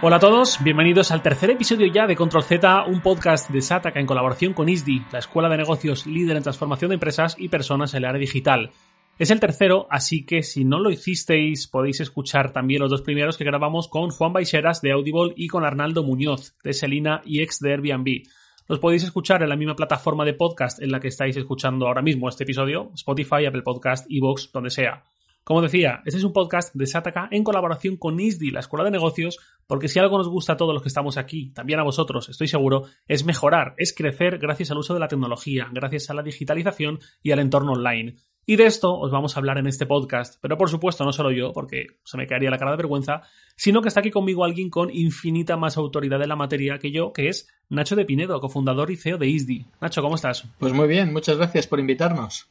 Hola a todos, bienvenidos al tercer episodio ya de Control Z, un podcast de Sataka en colaboración con ISDI, la escuela de negocios líder en transformación de empresas y personas en el área digital. Es el tercero, así que si no lo hicisteis, podéis escuchar también los dos primeros que grabamos con Juan Baixeras de Audible y con Arnaldo Muñoz de Selina y ex de Airbnb. Los podéis escuchar en la misma plataforma de podcast en la que estáis escuchando ahora mismo este episodio, Spotify, Apple Podcast, Evox, donde sea. Como decía, este es un podcast de Sataka en colaboración con ISDI, la Escuela de Negocios, porque si algo nos gusta a todos los que estamos aquí, también a vosotros, estoy seguro, es mejorar, es crecer gracias al uso de la tecnología, gracias a la digitalización y al entorno online. Y de esto os vamos a hablar en este podcast, pero por supuesto no solo yo, porque se me caería la cara de vergüenza, sino que está aquí conmigo alguien con infinita más autoridad en la materia que yo, que es Nacho de Pinedo, cofundador y CEO de ISDI. Nacho, ¿cómo estás? Pues muy bien, muchas gracias por invitarnos.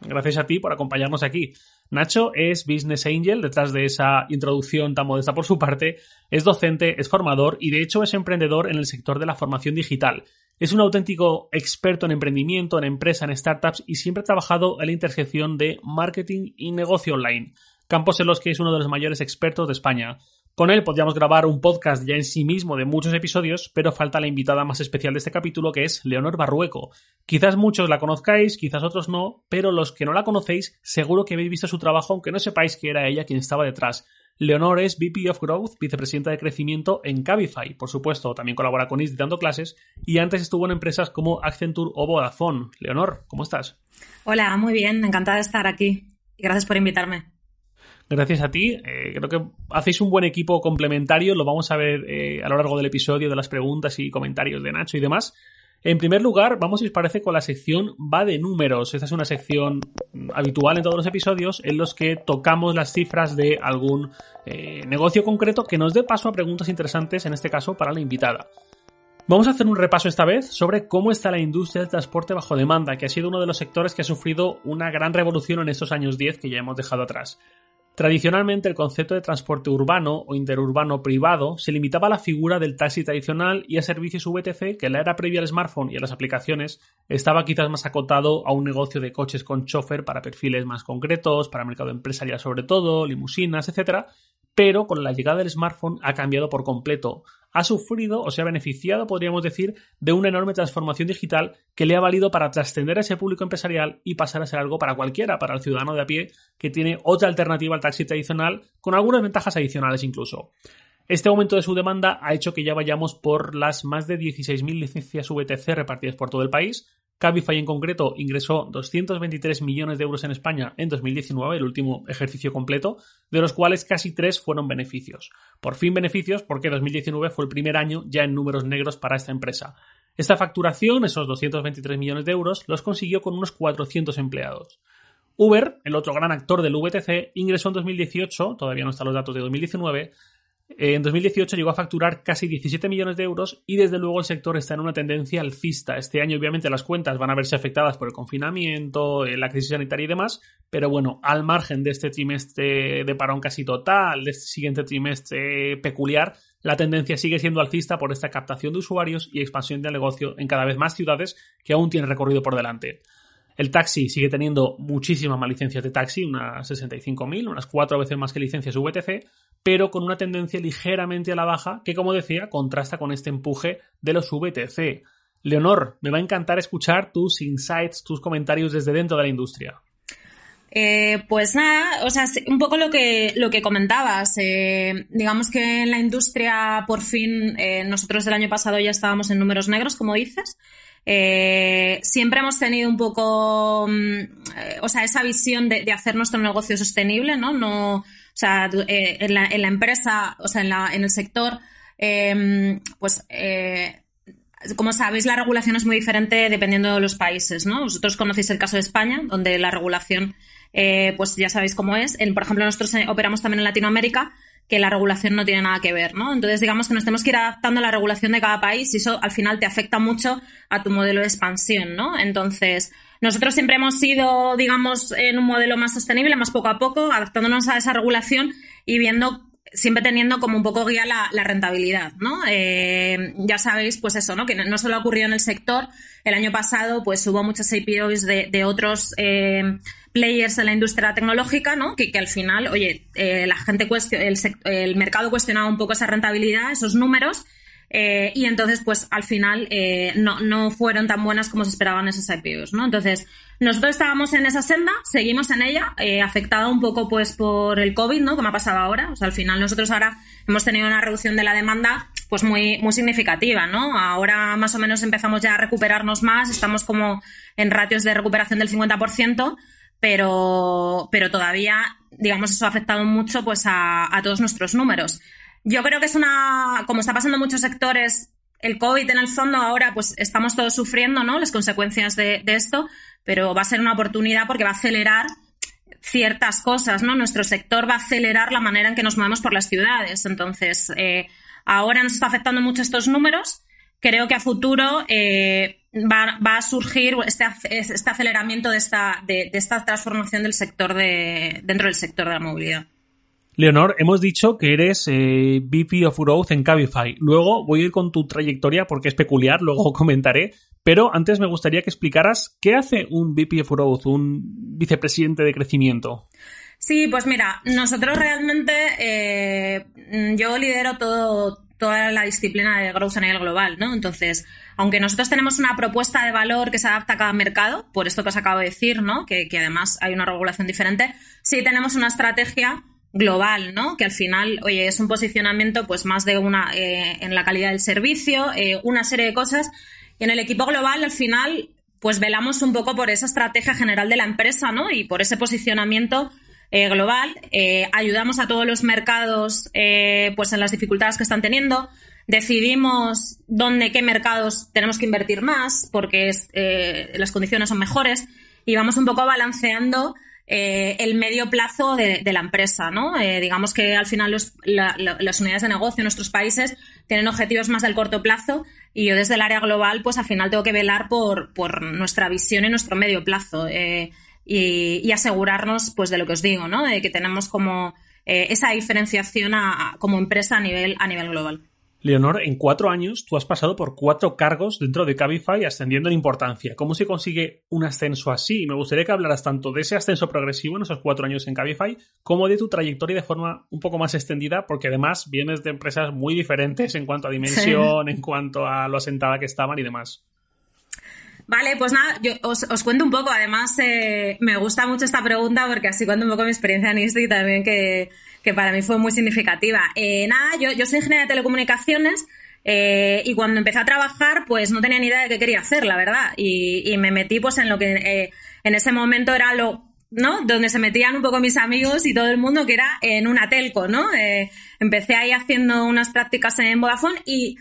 Gracias a ti por acompañarnos aquí. Nacho es Business Angel, detrás de esa introducción tan modesta por su parte, es docente, es formador y de hecho es emprendedor en el sector de la formación digital. Es un auténtico experto en emprendimiento, en empresa, en startups y siempre ha trabajado en la intersección de marketing y negocio online, campos en los que es uno de los mayores expertos de España. Con él podríamos grabar un podcast ya en sí mismo de muchos episodios, pero falta la invitada más especial de este capítulo que es Leonor Barrueco. Quizás muchos la conozcáis, quizás otros no, pero los que no la conocéis seguro que habéis visto su trabajo aunque no sepáis que era ella quien estaba detrás. Leonor es VP of Growth, vicepresidenta de crecimiento en Cabify. Por supuesto, también colabora con ISDI dando clases y antes estuvo en empresas como Accenture o Vodafone. Leonor, ¿cómo estás? Hola, muy bien, encantada de estar aquí. Gracias por invitarme gracias a ti. Eh, creo que hacéis un buen equipo complementario, lo vamos a ver eh, a lo largo del episodio de las preguntas y comentarios de Nacho y demás. En primer lugar, vamos, si os parece, con la sección Va de números. Esta es una sección habitual en todos los episodios en los que tocamos las cifras de algún eh, negocio concreto que nos dé paso a preguntas interesantes, en este caso para la invitada. Vamos a hacer un repaso esta vez sobre cómo está la industria del transporte bajo demanda, que ha sido uno de los sectores que ha sufrido una gran revolución en estos años 10 que ya hemos dejado atrás. Tradicionalmente el concepto de transporte urbano o interurbano privado se limitaba a la figura del taxi tradicional y a servicios VTC que en la era previa al smartphone y a las aplicaciones estaba quizás más acotado a un negocio de coches con chofer para perfiles más concretos, para mercado empresarial sobre todo, limusinas, etc. Pero con la llegada del smartphone ha cambiado por completo ha sufrido o se ha beneficiado, podríamos decir, de una enorme transformación digital que le ha valido para trascender a ese público empresarial y pasar a ser algo para cualquiera, para el ciudadano de a pie, que tiene otra alternativa al taxi tradicional, con algunas ventajas adicionales incluso. Este aumento de su demanda ha hecho que ya vayamos por las más de 16.000 licencias VTC repartidas por todo el país, Cabify en concreto ingresó 223 millones de euros en España en 2019, el último ejercicio completo, de los cuales casi tres fueron beneficios. Por fin beneficios porque 2019 fue el primer año ya en números negros para esta empresa. Esta facturación, esos 223 millones de euros, los consiguió con unos 400 empleados. Uber, el otro gran actor del VTC, ingresó en 2018, todavía no están los datos de 2019, en 2018 llegó a facturar casi 17 millones de euros y desde luego el sector está en una tendencia alcista. Este año obviamente las cuentas van a verse afectadas por el confinamiento, eh, la crisis sanitaria y demás, pero bueno, al margen de este trimestre de parón casi total, de este siguiente trimestre peculiar, la tendencia sigue siendo alcista por esta captación de usuarios y expansión del negocio en cada vez más ciudades que aún tiene recorrido por delante. El taxi sigue teniendo muchísimas más licencias de taxi, unas 65.000, unas cuatro veces más que licencias VTC, pero con una tendencia ligeramente a la baja que, como decía, contrasta con este empuje de los VTC. Leonor, me va a encantar escuchar tus insights, tus comentarios desde dentro de la industria. Eh, pues nada, o sea, un poco lo que, lo que comentabas. Eh, digamos que en la industria, por fin, eh, nosotros del año pasado ya estábamos en números negros, como dices. Siempre hemos tenido un poco, mm, o sea, esa visión de, hacer nuestro negocio sostenible, ¿no? No, o sea, eh, en, la, empresa, o sea, en, la, en el sector, em, pues, como sabéis, la regulación es muy diferente dependiendo de los países, ¿no? Vosotros conocéis el caso de España, donde la regulación, pues ya sabéis cómo es. por ejemplo, nosotros operamos también en Latinoamérica que la regulación no tiene nada que ver, ¿no? Entonces, digamos que nos tenemos que ir adaptando a la regulación de cada país y eso al final te afecta mucho a tu modelo de expansión, ¿no? Entonces, nosotros siempre hemos ido, digamos, en un modelo más sostenible, más poco a poco, adaptándonos a esa regulación y viendo siempre teniendo como un poco guía la, rentabilidad, ¿no? Eh, ya sabéis, pues eso, ¿no? Que no solo ha ocurrido en el sector, el año pasado pues hubo muchos IPOs de, otros eh, players en la industria tecnológica, ¿no? Que, al final, oye, la gente el, el mercado cuestionaba un poco esa rentabilidad, esos números, eh, y entonces, pues al final eh, no, no, fueron tan buenas como se esperaban esas IPOs, ¿no? Entonces, nosotros estábamos en esa senda, seguimos en ella, eh, afectada un poco pues por el COVID, ¿no? Como ha pasado ahora. O sea, al final nosotros ahora hemos tenido una reducción de la demanda pues muy, muy significativa, ¿no? Ahora más o menos empezamos ya a recuperarnos más, estamos como en ratios de recuperación del 50%, pero, pero todavía, digamos, eso ha afectado mucho pues a todos nuestros números. Yo creo que es una, como está pasando en muchos sectores, el COVID en el fondo ahora pues estamos todos sufriendo, ¿no? Las consecuencias de, esto, pero va a ser una oportunidad porque va a acelerar ciertas cosas, ¿no? Nuestro sector va a acelerar la manera en que nos movemos por las ciudades. Entonces, eh, ahora nos está afectando mucho estos números. Creo que a futuro eh, va, a surgir este, este aceleramiento de esta, de, de, esta transformación del sector de, dentro del sector de la movilidad. Leonor, hemos dicho que eres eh, VP of Growth en Cabify. Luego voy a ir con tu trayectoria porque es peculiar, luego comentaré. Pero antes me gustaría que explicaras qué hace un VP of Growth, un vicepresidente de crecimiento. Sí, pues mira, nosotros realmente, eh, yo lidero toda la disciplina de growth a nivel global, ¿no? Entonces, aunque nosotros tenemos una propuesta de valor que se adapta a cada mercado, por esto que os acabo de decir, ¿no? Que además hay una regulación diferente, sí tenemos una estrategia global, ¿no? Que al final, oye, es un posicionamiento pues más de una eh, en la calidad del servicio, eh, una serie de cosas. Y en el equipo global, al final, pues velamos un poco por esa estrategia general de la empresa, ¿no? Y por ese posicionamiento eh, global. ayudamos a todos los mercados, pues en las dificultades que están teniendo. Decidimos dónde, qué mercados tenemos que invertir más, porque es, las condiciones son mejores. Y vamos un poco balanceando eh, el medio plazo de, la empresa, ¿no? Eh, digamos que al final las unidades de negocio en nuestros países tienen objetivos más del corto plazo y yo desde el área global, pues al final tengo que velar por, nuestra visión y nuestro medio plazo eh, y, asegurarnos, pues de lo que os digo, ¿no? De que tenemos como esa diferenciación como empresa a nivel, a nivel global. Leonor, en cuatro años tú has pasado por cuatro cargos dentro de Cabify ascendiendo en importancia. ¿Cómo se consigue un ascenso así? Me gustaría que hablaras tanto de ese ascenso progresivo en esos cuatro años en Cabify como de tu trayectoria de forma un poco más extendida, porque además vienes de empresas muy diferentes en cuanto a dimensión, en cuanto a lo asentada que estaban y demás. Vale, pues nada, yo os, cuento un poco. Además, eh, me gusta mucho esta pregunta porque así cuento un poco mi experiencia en ISTI también que, que para mí fue muy significativa. Eh, nada, yo, soy ingeniera de telecomunicaciones eh, y cuando empecé a trabajar, pues no tenía ni idea de qué quería hacer, la verdad. Y, me metí pues en lo que eh, en ese momento era lo, ¿no? Donde se metían un poco mis amigos y todo el mundo, que era en una telco, ¿no? Empecé ahí haciendo unas prácticas en Vodafone y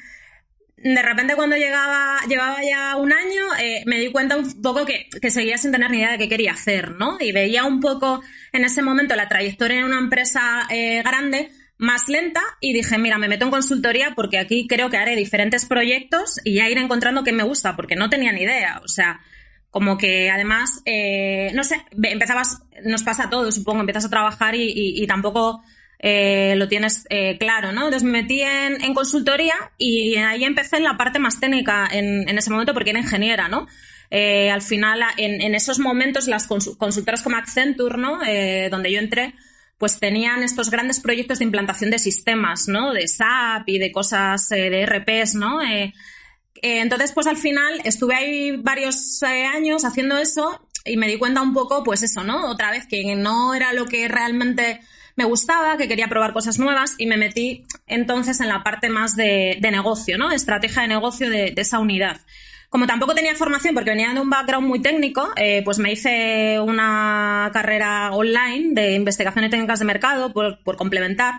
de repente cuando llegaba, llevaba ya un año, eh, me di cuenta un poco que, que, seguía sin tener ni idea de qué quería hacer, ¿no? Y veía un poco en ese momento la trayectoria en una empresa eh, grande más lenta y dije, mira, me meto en consultoría porque aquí creo que haré diferentes proyectos y ya iré encontrando qué me gusta, porque no tenía ni idea, o sea, como que además, eh, no sé, empezabas, nos pasa a todos, supongo, empiezas a trabajar y, y tampoco eh, lo tienes eh, claro, ¿no? Entonces me metí en, consultoría y ahí empecé en la parte más técnica en, ese momento porque era ingeniera, ¿no? Eh, al final, en, esos momentos, las consultoras como Accenture, ¿no? donde yo entré, pues tenían estos grandes proyectos de implantación de sistemas, ¿no? De SAP y de cosas de RPs, ¿no? entonces, pues al final estuve ahí varios años haciendo eso y me di cuenta un poco, pues eso, ¿no? Otra vez que no era lo que realmente me gustaba, que quería probar cosas nuevas y me metí entonces en la parte más de, negocio, ¿no? Estrategia de negocio de, esa unidad. Como tampoco tenía formación porque venía de un background muy técnico, eh, pues me hice una carrera online de investigación y técnicas de mercado por, complementar.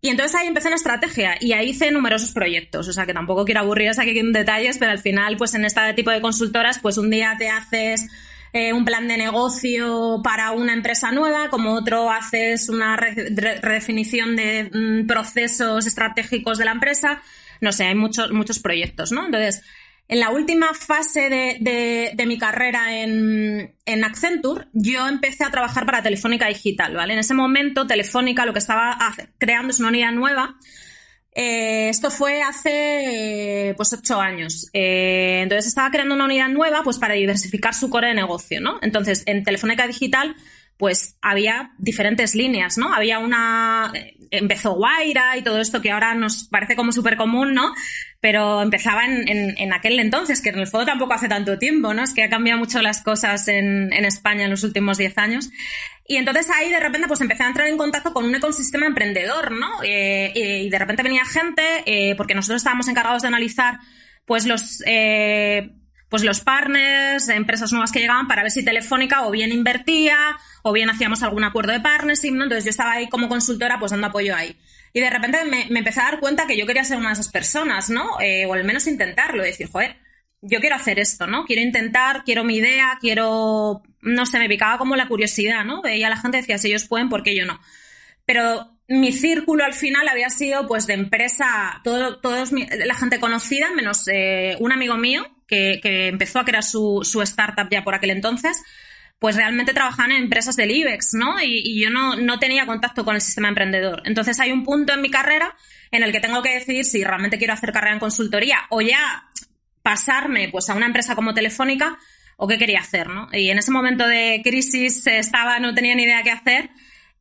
Y entonces ahí empecé en estrategia y ahí hice numerosos proyectos. O sea que tampoco quiero aburriros aquí en detalles, pero al final, pues en este tipo de consultoras, pues un día te haces eh, un plan de negocio para una empresa nueva, como otro haces una redefinición de mm, procesos estratégicos de la empresa. No sé, hay muchos, muchos proyectos, ¿no? Entonces, En la última fase de, mi carrera en, en, Accenture, yo empecé a trabajar para Telefónica Digital, ¿vale? En ese momento, Telefónica lo que estaba creando es una unidad nueva. Eh, esto fue hace, pues, ocho años. Eh, entonces estaba creando una unidad nueva, pues, para diversificar su core de negocio, ¿no? Entonces, en Telefónica Digital pues había diferentes líneas, ¿no? Había una, eh, empezó Guaira y todo esto que ahora nos parece como súper común, ¿no? Pero empezaba en, en, aquel entonces, que en el fondo tampoco hace tanto tiempo, ¿no? Es que ha cambiado mucho las cosas en, en España en los últimos 10 años. Y entonces ahí de repente pues empecé a entrar en contacto con un ecosistema emprendedor, ¿no? Eh, y de repente venía gente, eh, porque nosotros estábamos encargados de analizar pues los... Eh, pues los partners, empresas nuevas que llegaban para ver si Telefónica o bien invertía o bien hacíamos algún acuerdo de partnership, ¿no? Entonces yo estaba ahí como consultora pues dando apoyo ahí. Y de repente me, empecé a dar cuenta que yo quería ser una de esas personas, ¿no? Eh, o al menos intentarlo, decir, joder, yo quiero hacer esto, ¿no? Quiero intentar, quiero mi idea, quiero, no sé, me picaba como la curiosidad, ¿no? Veía a la gente decía, si ellos pueden, ¿por qué yo no? Pero mi círculo al final había sido pues de empresa, todo, todos la gente conocida, menos eh, un amigo mío que, empezó a crear su, su, startup ya por aquel entonces, pues realmente trabajaban en empresas del IBEX, ¿no? Y, yo no, no, tenía contacto con el sistema emprendedor. Entonces hay un punto en mi carrera en el que tengo que decidir si realmente quiero hacer carrera en consultoría o ya pasarme pues a una empresa como Telefónica o qué quería hacer, ¿no? Y en ese momento de crisis estaba, no tenía ni idea qué hacer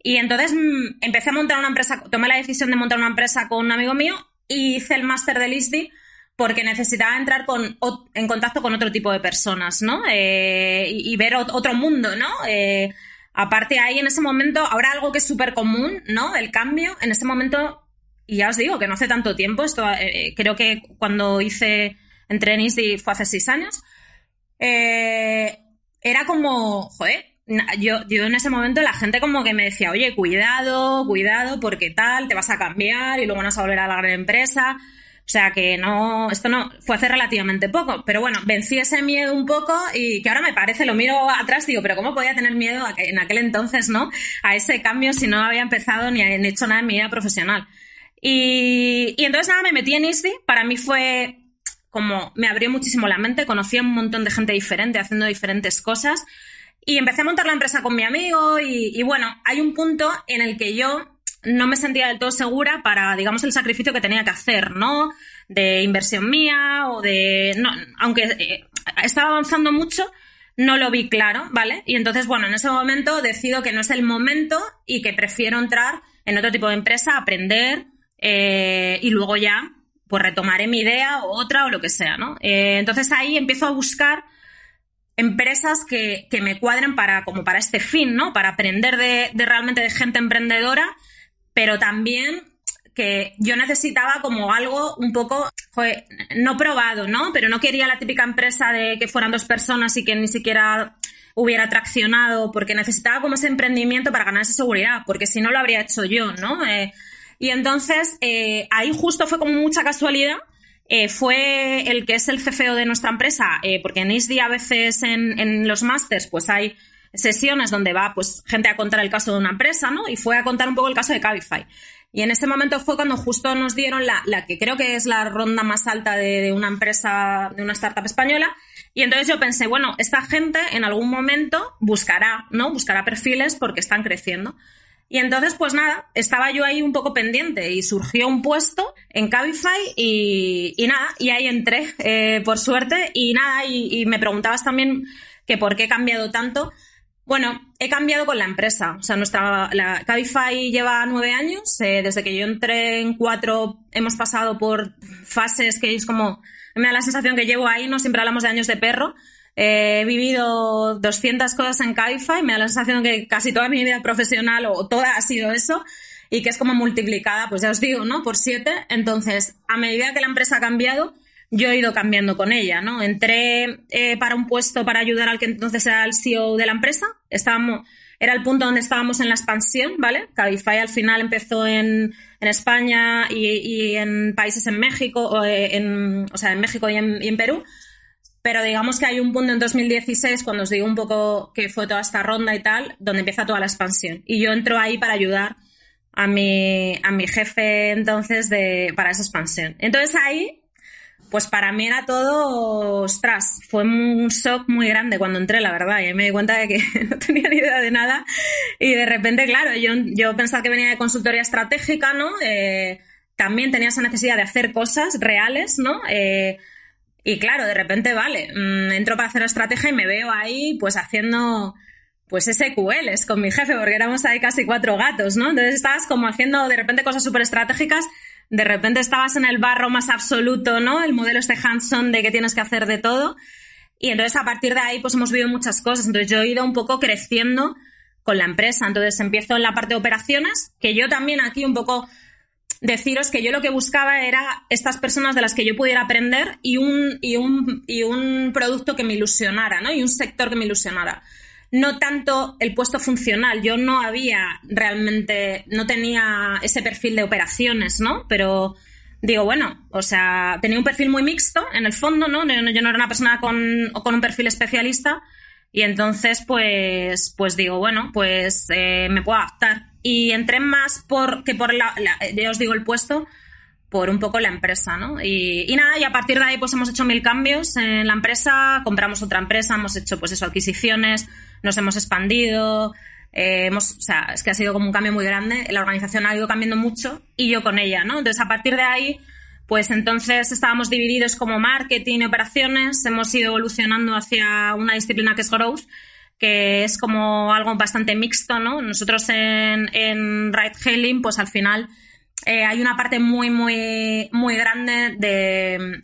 y entonces mm, empecé a montar una empresa, tomé la decisión de montar una empresa con un amigo mío y hice el máster del ISDI porque necesitaba entrar con, en contacto con otro tipo de personas, ¿no? Eh, y, ver otro mundo, ¿no? Eh, aparte ahí en ese momento, ahora algo que es súper común, ¿no? El cambio, en ese momento, y ya os digo que no hace tanto tiempo, esto eh, creo que cuando hice, entré en fue hace seis años, era como, joder, yo, yo en ese momento la gente como que me decía, oye, cuidado, cuidado, porque tal, te vas a cambiar y luego vas a volver a la gran empresa. O sea que no, esto no fue hace relativamente poco, pero bueno, vencí ese miedo un poco y que ahora me parece, lo miro atrás, digo, pero ¿cómo podía tener miedo en aquel entonces, no? A ese cambio si no había empezado ni hecho nada en mi vida profesional. Y, entonces nada, me metí en ISDI, para mí fue como, me abrió muchísimo la mente, conocí a un montón de gente diferente haciendo diferentes cosas y empecé a montar la empresa con mi amigo y bueno, hay un punto en el que yo no me sentía del todo segura para, digamos, el sacrificio que tenía que hacer, ¿no? De inversión mía o de... No, aunque eh, estaba avanzando mucho, no lo vi claro, ¿vale? Y entonces, bueno, en ese momento decido que no es el momento y que prefiero entrar en otro tipo de empresa, aprender eh, y luego ya, pues retomaré mi idea o otra o lo que sea, ¿no? Eh, entonces ahí empiezo a buscar empresas que, que, me cuadren para, como para este fin, ¿no? Para aprender de, de realmente de gente emprendedora pero también que yo necesitaba como algo un poco, no probado, ¿no? Pero no quería la típica empresa de que fueran dos personas y que ni siquiera hubiera traccionado, porque necesitaba como ese emprendimiento para ganar esa seguridad, porque si no lo habría hecho yo, ¿no? Eh, y entonces eh, ahí justo fue como mucha casualidad. Eh, fue el que es el CFO de nuestra empresa, porque en ISDI a veces en, en los másters pues hay sesiones donde va pues gente a contar el caso de una empresa, ¿no? Y fue a contar un poco el caso de Cabify. Y en ese momento fue cuando justo nos dieron la, la que creo que es la ronda más alta de, una empresa, de una startup española. Y entonces yo pensé, bueno, esta gente en algún momento buscará, ¿no? Buscará perfiles porque están creciendo. Y entonces, pues nada, estaba yo ahí un poco pendiente y surgió un puesto en Cabify y, y nada, y ahí entré, eh, por suerte, y nada, y, y me preguntabas también que por qué he cambiado tanto. Bueno, he cambiado con la empresa. O sea, nuestra la Cabify lleva nueve años. Eh, desde que yo entré en cuatro, hemos pasado por fases que es como. Me da la sensación que llevo ahí, no siempre hablamos de años de perro. Eh, he vivido 200 cosas en Cabify. Me da la sensación que casi toda mi vida profesional o toda ha sido eso. Y que es como multiplicada, pues ya os digo, ¿no? Por siete. Entonces, a medida que la empresa ha cambiado, yo he ido cambiando con ella, ¿no? Entré eh, para un puesto para ayudar al que entonces era el CEO de la empresa. Estábamos, era el punto donde estábamos en la expansión, ¿vale? Cabify al final empezó en, en España y, y, en países en México, o, eh, en, o sea, en México y en, y Perú. Pero digamos que hay un punto en 2016, cuando os digo un poco que fue toda esta ronda y tal, donde empieza toda la expansión. Y yo entro ahí para ayudar a mi, a mi jefe entonces de, para esa expansión. Entonces ahí pues para mí era todo, ostras, fue un shock muy grande cuando entré, la verdad, y me di cuenta de que no tenía ni idea de nada y de repente, claro, yo, yo pensaba que venía de consultoría estratégica, ¿no? Eh, también tenía esa necesidad de hacer cosas reales, ¿no? Eh, y claro, de repente, vale, mm, entro para hacer estrategia y me veo ahí pues haciendo pues SQLs con mi jefe, porque éramos ahí casi cuatro gatos, ¿no? Entonces estabas como haciendo de repente cosas súper estratégicas de repente estabas en el barro más absoluto, ¿no? El modelo este Hanson de que tienes que hacer de todo. Y entonces a partir de ahí pues hemos vivido muchas cosas. Entonces yo he ido un poco creciendo con la empresa. Entonces empiezo en la parte de operaciones, que yo también aquí un poco deciros que yo lo que buscaba era estas personas de las que yo pudiera aprender y un, y un, y un producto que me ilusionara, ¿no? Y un sector que me ilusionara no tanto el puesto funcional. Yo no había realmente, no tenía ese perfil de operaciones, ¿no? Pero digo, bueno, o sea, tenía un perfil muy mixto en el fondo, ¿no? Yo, no era una persona con, con un perfil especialista y entonces, pues, pues digo, bueno, pues eh, me puedo adaptar. Y entré más por, que por la, ya os digo, el puesto, por un poco la empresa, ¿no? Y, y, nada, y a partir de ahí pues hemos hecho mil cambios en la empresa, compramos otra empresa, hemos hecho pues eso, adquisiciones, nos hemos expandido, eh, hemos, o sea, es que ha sido como un cambio muy grande, la organización ha ido cambiando mucho y yo con ella, ¿no? Entonces, a partir de ahí, pues entonces estábamos divididos como marketing y operaciones, hemos ido evolucionando hacia una disciplina que es growth, que es como algo bastante mixto, ¿no? Nosotros en, Ride Hailing, pues al final eh, hay una parte muy, muy, muy grande de,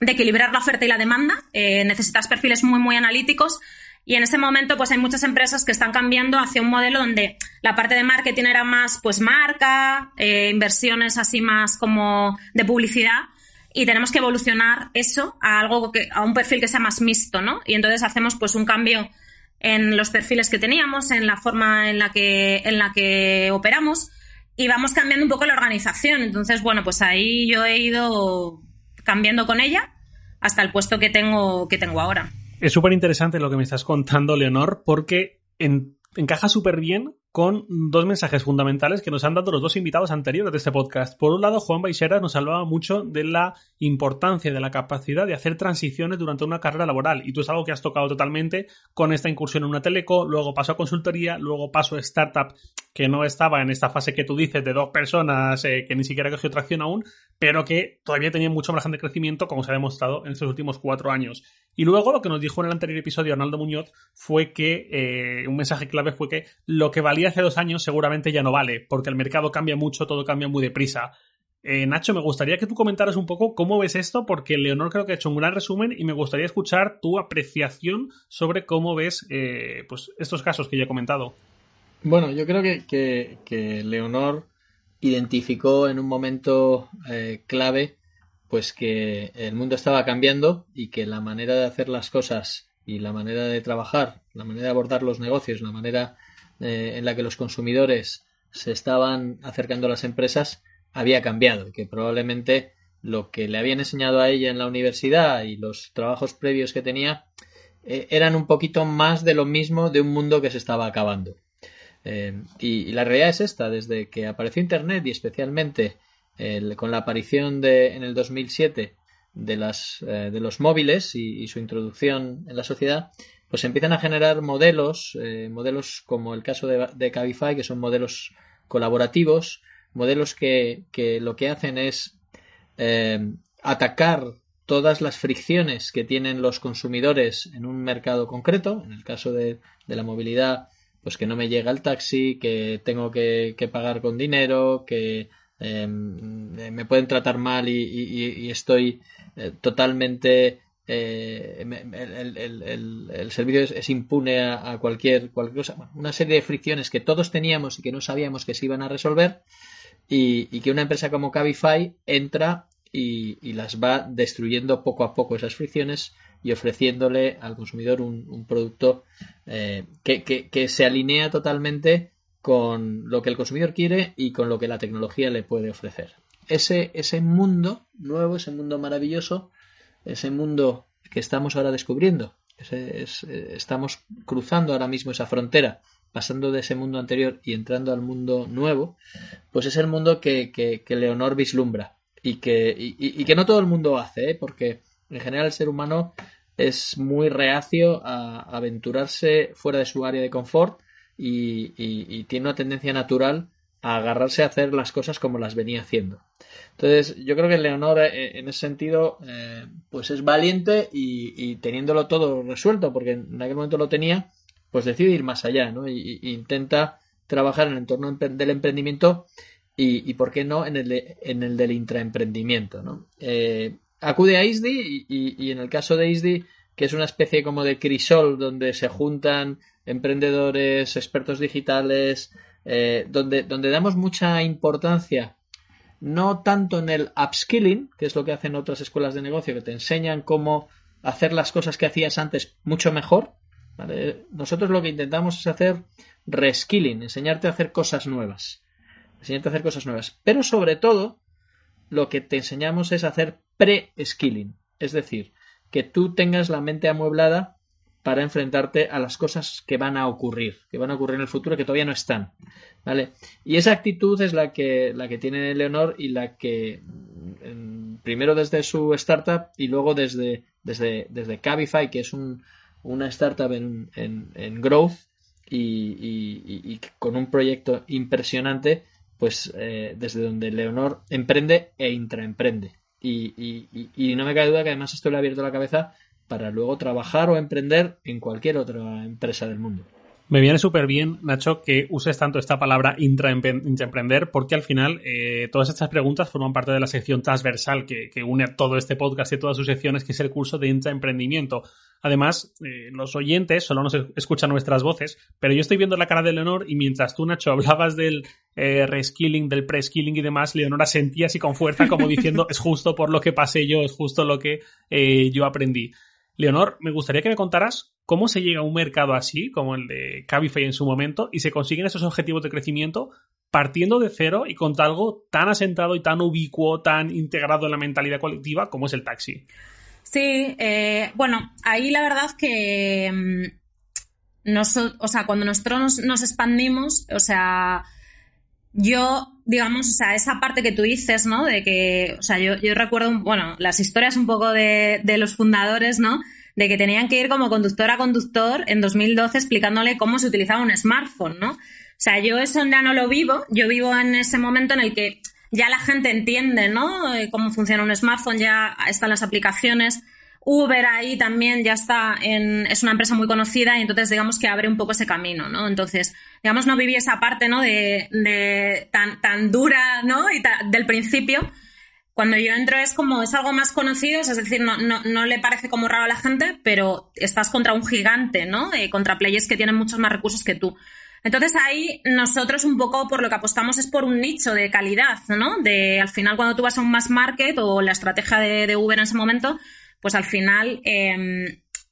de equilibrar la oferta y la demanda. Eh, necesitas perfiles muy, muy analíticos y en ese momento, pues hay muchas empresas que están cambiando hacia un modelo donde la parte de marketing era más, pues, marca, eh, inversiones así más como de publicidad. Y tenemos que evolucionar eso a algo que, a un perfil que sea más mixto, ¿no? Y entonces hacemos pues un cambio en los perfiles que teníamos, en la forma en la que, en la que operamos, y vamos cambiando un poco la organización. Entonces, bueno, pues ahí yo he ido cambiando con ella hasta el puesto que tengo, que tengo ahora. Es súper interesante lo que me estás contando, Leonor, porque encaja súper bien con dos mensajes fundamentales que nos han dado los dos invitados anteriores de este podcast. Por un lado, Juan Baixeras nos hablaba mucho de la importancia de la capacidad de hacer transiciones durante una carrera laboral. Y tú es algo que has tocado totalmente con esta incursión en una teleco, luego paso a consultoría, luego paso a startup que no estaba en esta fase que tú dices de dos personas eh, que ni siquiera cogió tracción aún, pero que todavía tenía mucho margen de crecimiento, como se ha demostrado en estos últimos cuatro años. Y luego lo que nos dijo en el anterior episodio Arnaldo Muñoz fue que eh, un mensaje clave fue que lo que valía hace dos años seguramente ya no vale, porque el mercado cambia mucho, todo cambia muy deprisa. Eh, Nacho, me gustaría que tú comentaras un poco cómo ves esto, porque Leonor creo que ha hecho un gran resumen y me gustaría escuchar tu apreciación sobre cómo ves eh, pues estos casos que ya he comentado. Bueno, yo creo que, que, Leonor identificó en un momento eh, clave pues que el mundo estaba cambiando y que la manera de hacer las cosas y la manera de trabajar, la manera de abordar los negocios, la manera eh, en la que los consumidores se estaban acercando a las empresas había cambiado que probablemente lo que le habían enseñado a ella en la universidad y los trabajos previos que tenía eh, eran un poquito más de lo mismo de un mundo que se estaba acabando. Eh, y, la realidad es esta, desde que apareció Internet y especialmente con la aparición de, en el 2007 de, las, de los móviles y, su introducción en la sociedad, pues empiezan a generar modelos, eh, modelos como el caso de, Cabify, que son modelos colaborativos, modelos que, lo que hacen es eh, atacar todas las fricciones que tienen los consumidores en un mercado concreto, en el caso de, la movilidad, pues que no me llega el taxi, que tengo que, pagar con dinero, que eh, me pueden tratar mal y, estoy totalmente eh, el, servicio es, impune a, cualquier, cosa. una serie de fricciones que todos teníamos y que no sabíamos que se iban a resolver y, que una empresa como Cabify entra y, las va destruyendo poco a poco esas fricciones y ofreciéndole al consumidor un, producto eh, que, que, se alinea totalmente con lo que el consumidor quiere y con lo que la tecnología le puede ofrecer. Ese, ese mundo nuevo, ese mundo maravilloso, ese mundo que estamos ahora descubriendo. Eh, estamos cruzando ahora mismo esa frontera, pasando de ese mundo anterior y entrando al mundo nuevo, pues es el mundo que, Leonor vislumbra. y que, y, que no todo el mundo hace, ¿eh? porque en general el ser humano es muy reacio a aventurarse fuera de su área de confort y, tiene una tendencia natural a agarrarse a hacer las cosas como las venía haciendo. Entonces, yo creo que Leonor eh, en ese sentido, eh, pues es valiente y, teniéndolo todo resuelto, porque en aquel momento lo tenía, pues decide ir más allá, ¿no? Y, intenta trabajar en el entorno del emprendimiento y, y, ¿por qué no, en el, en el del intraemprendimiento, ¿no? Eh, acude a ISDI y, en el caso de ISDI, que es una especie como de crisol donde se juntan emprendedores, expertos digitales, eh, donde, donde damos mucha importancia no tanto en el upskilling, que es lo que hacen otras escuelas de negocio, que te enseñan cómo hacer las cosas que hacías antes mucho mejor. Nosotros lo que intentamos es hacer reskilling, enseñarte a hacer cosas nuevas. Enseñarte a hacer cosas nuevas. Pero sobre todo, lo que te enseñamos es hacer pre-skilling. Es decir, que tú tengas la mente amueblada para enfrentarte a las cosas que van a ocurrir, que van a ocurrir en el futuro, que todavía no están. ¿Vale? Y esa actitud es la que, la que tiene Leonor y la que primero desde su startup y luego desde, desde, desde Cabify, que es una startup en, en, growth y, con un proyecto impresionante, pues eh, desde donde Leonor emprende e intraemprende. Y, y, no me cabe duda que además esto le ha abierto la cabeza para luego trabajar o emprender en cualquier otra empresa del mundo. Me viene súper bien, Nacho, que uses tanto esta palabra intraemprender, porque al final eh, todas estas preguntas forman parte de la sección transversal que, une a todo este podcast y todas sus secciones, que es el curso de intraemprendimiento. Además, eh, los oyentes solo nos escuchan nuestras voces, pero yo estoy viendo la cara de Leonor y mientras tú, Nacho, hablabas del eh, reskilling, del preskilling y demás, Leonora sentía así con fuerza como diciendo es justo por lo que pasé yo, es justo lo que yo aprendí. Leonor, me gustaría que me contaras cómo se llega a un mercado así, como el de Cabify en su momento, y se consiguen esos objetivos de crecimiento partiendo de cero y con algo tan asentado y tan ubicuo, tan integrado en la mentalidad colectiva como es el taxi. Sí, eh, bueno, ahí la verdad que, mm, o sea, cuando nosotros nos, expandimos, o sea, yo, digamos, o sea, esa parte que tú dices, ¿no? De que, o sea, yo, yo recuerdo, bueno, las historias un poco de, de los fundadores, ¿no? de que tenían que ir como conductor a conductor en 2012 explicándole cómo se utilizaba un smartphone, ¿no? O sea, yo eso ya no lo vivo, yo vivo en ese momento en el que ya la gente entiende, ¿no? Eh, cómo funciona un smartphone, ya están las aplicaciones. Uber ahí también ya está en, es una empresa muy conocida y entonces digamos que abre un poco ese camino, ¿no? Entonces, digamos, no viví esa parte, ¿no? De, tan, tan dura, ¿no? Y del principio, cuando yo entro es como, es algo más conocido, es decir, no, no, no le parece como raro a la gente, pero estás contra un gigante, ¿no? Eh, contra players que tienen muchos más recursos que tú. Entonces ahí nosotros un poco por lo que apostamos es por un nicho de calidad, ¿no? De al final cuando tú vas a un mass market o la estrategia de, Uber en ese momento, pues al final em,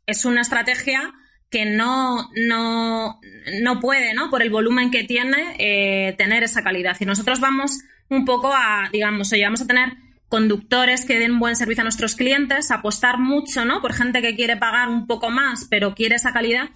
es una estrategia que no, no, no puede, ¿no? Por el volumen que tiene, eh, tener esa calidad. Y nosotros vamos un poco a, digamos, oye, vamos a tener conductores que den buen servicio a nuestros clientes, apostar mucho, ¿no? Por gente que quiere pagar un poco más, pero quiere esa calidad.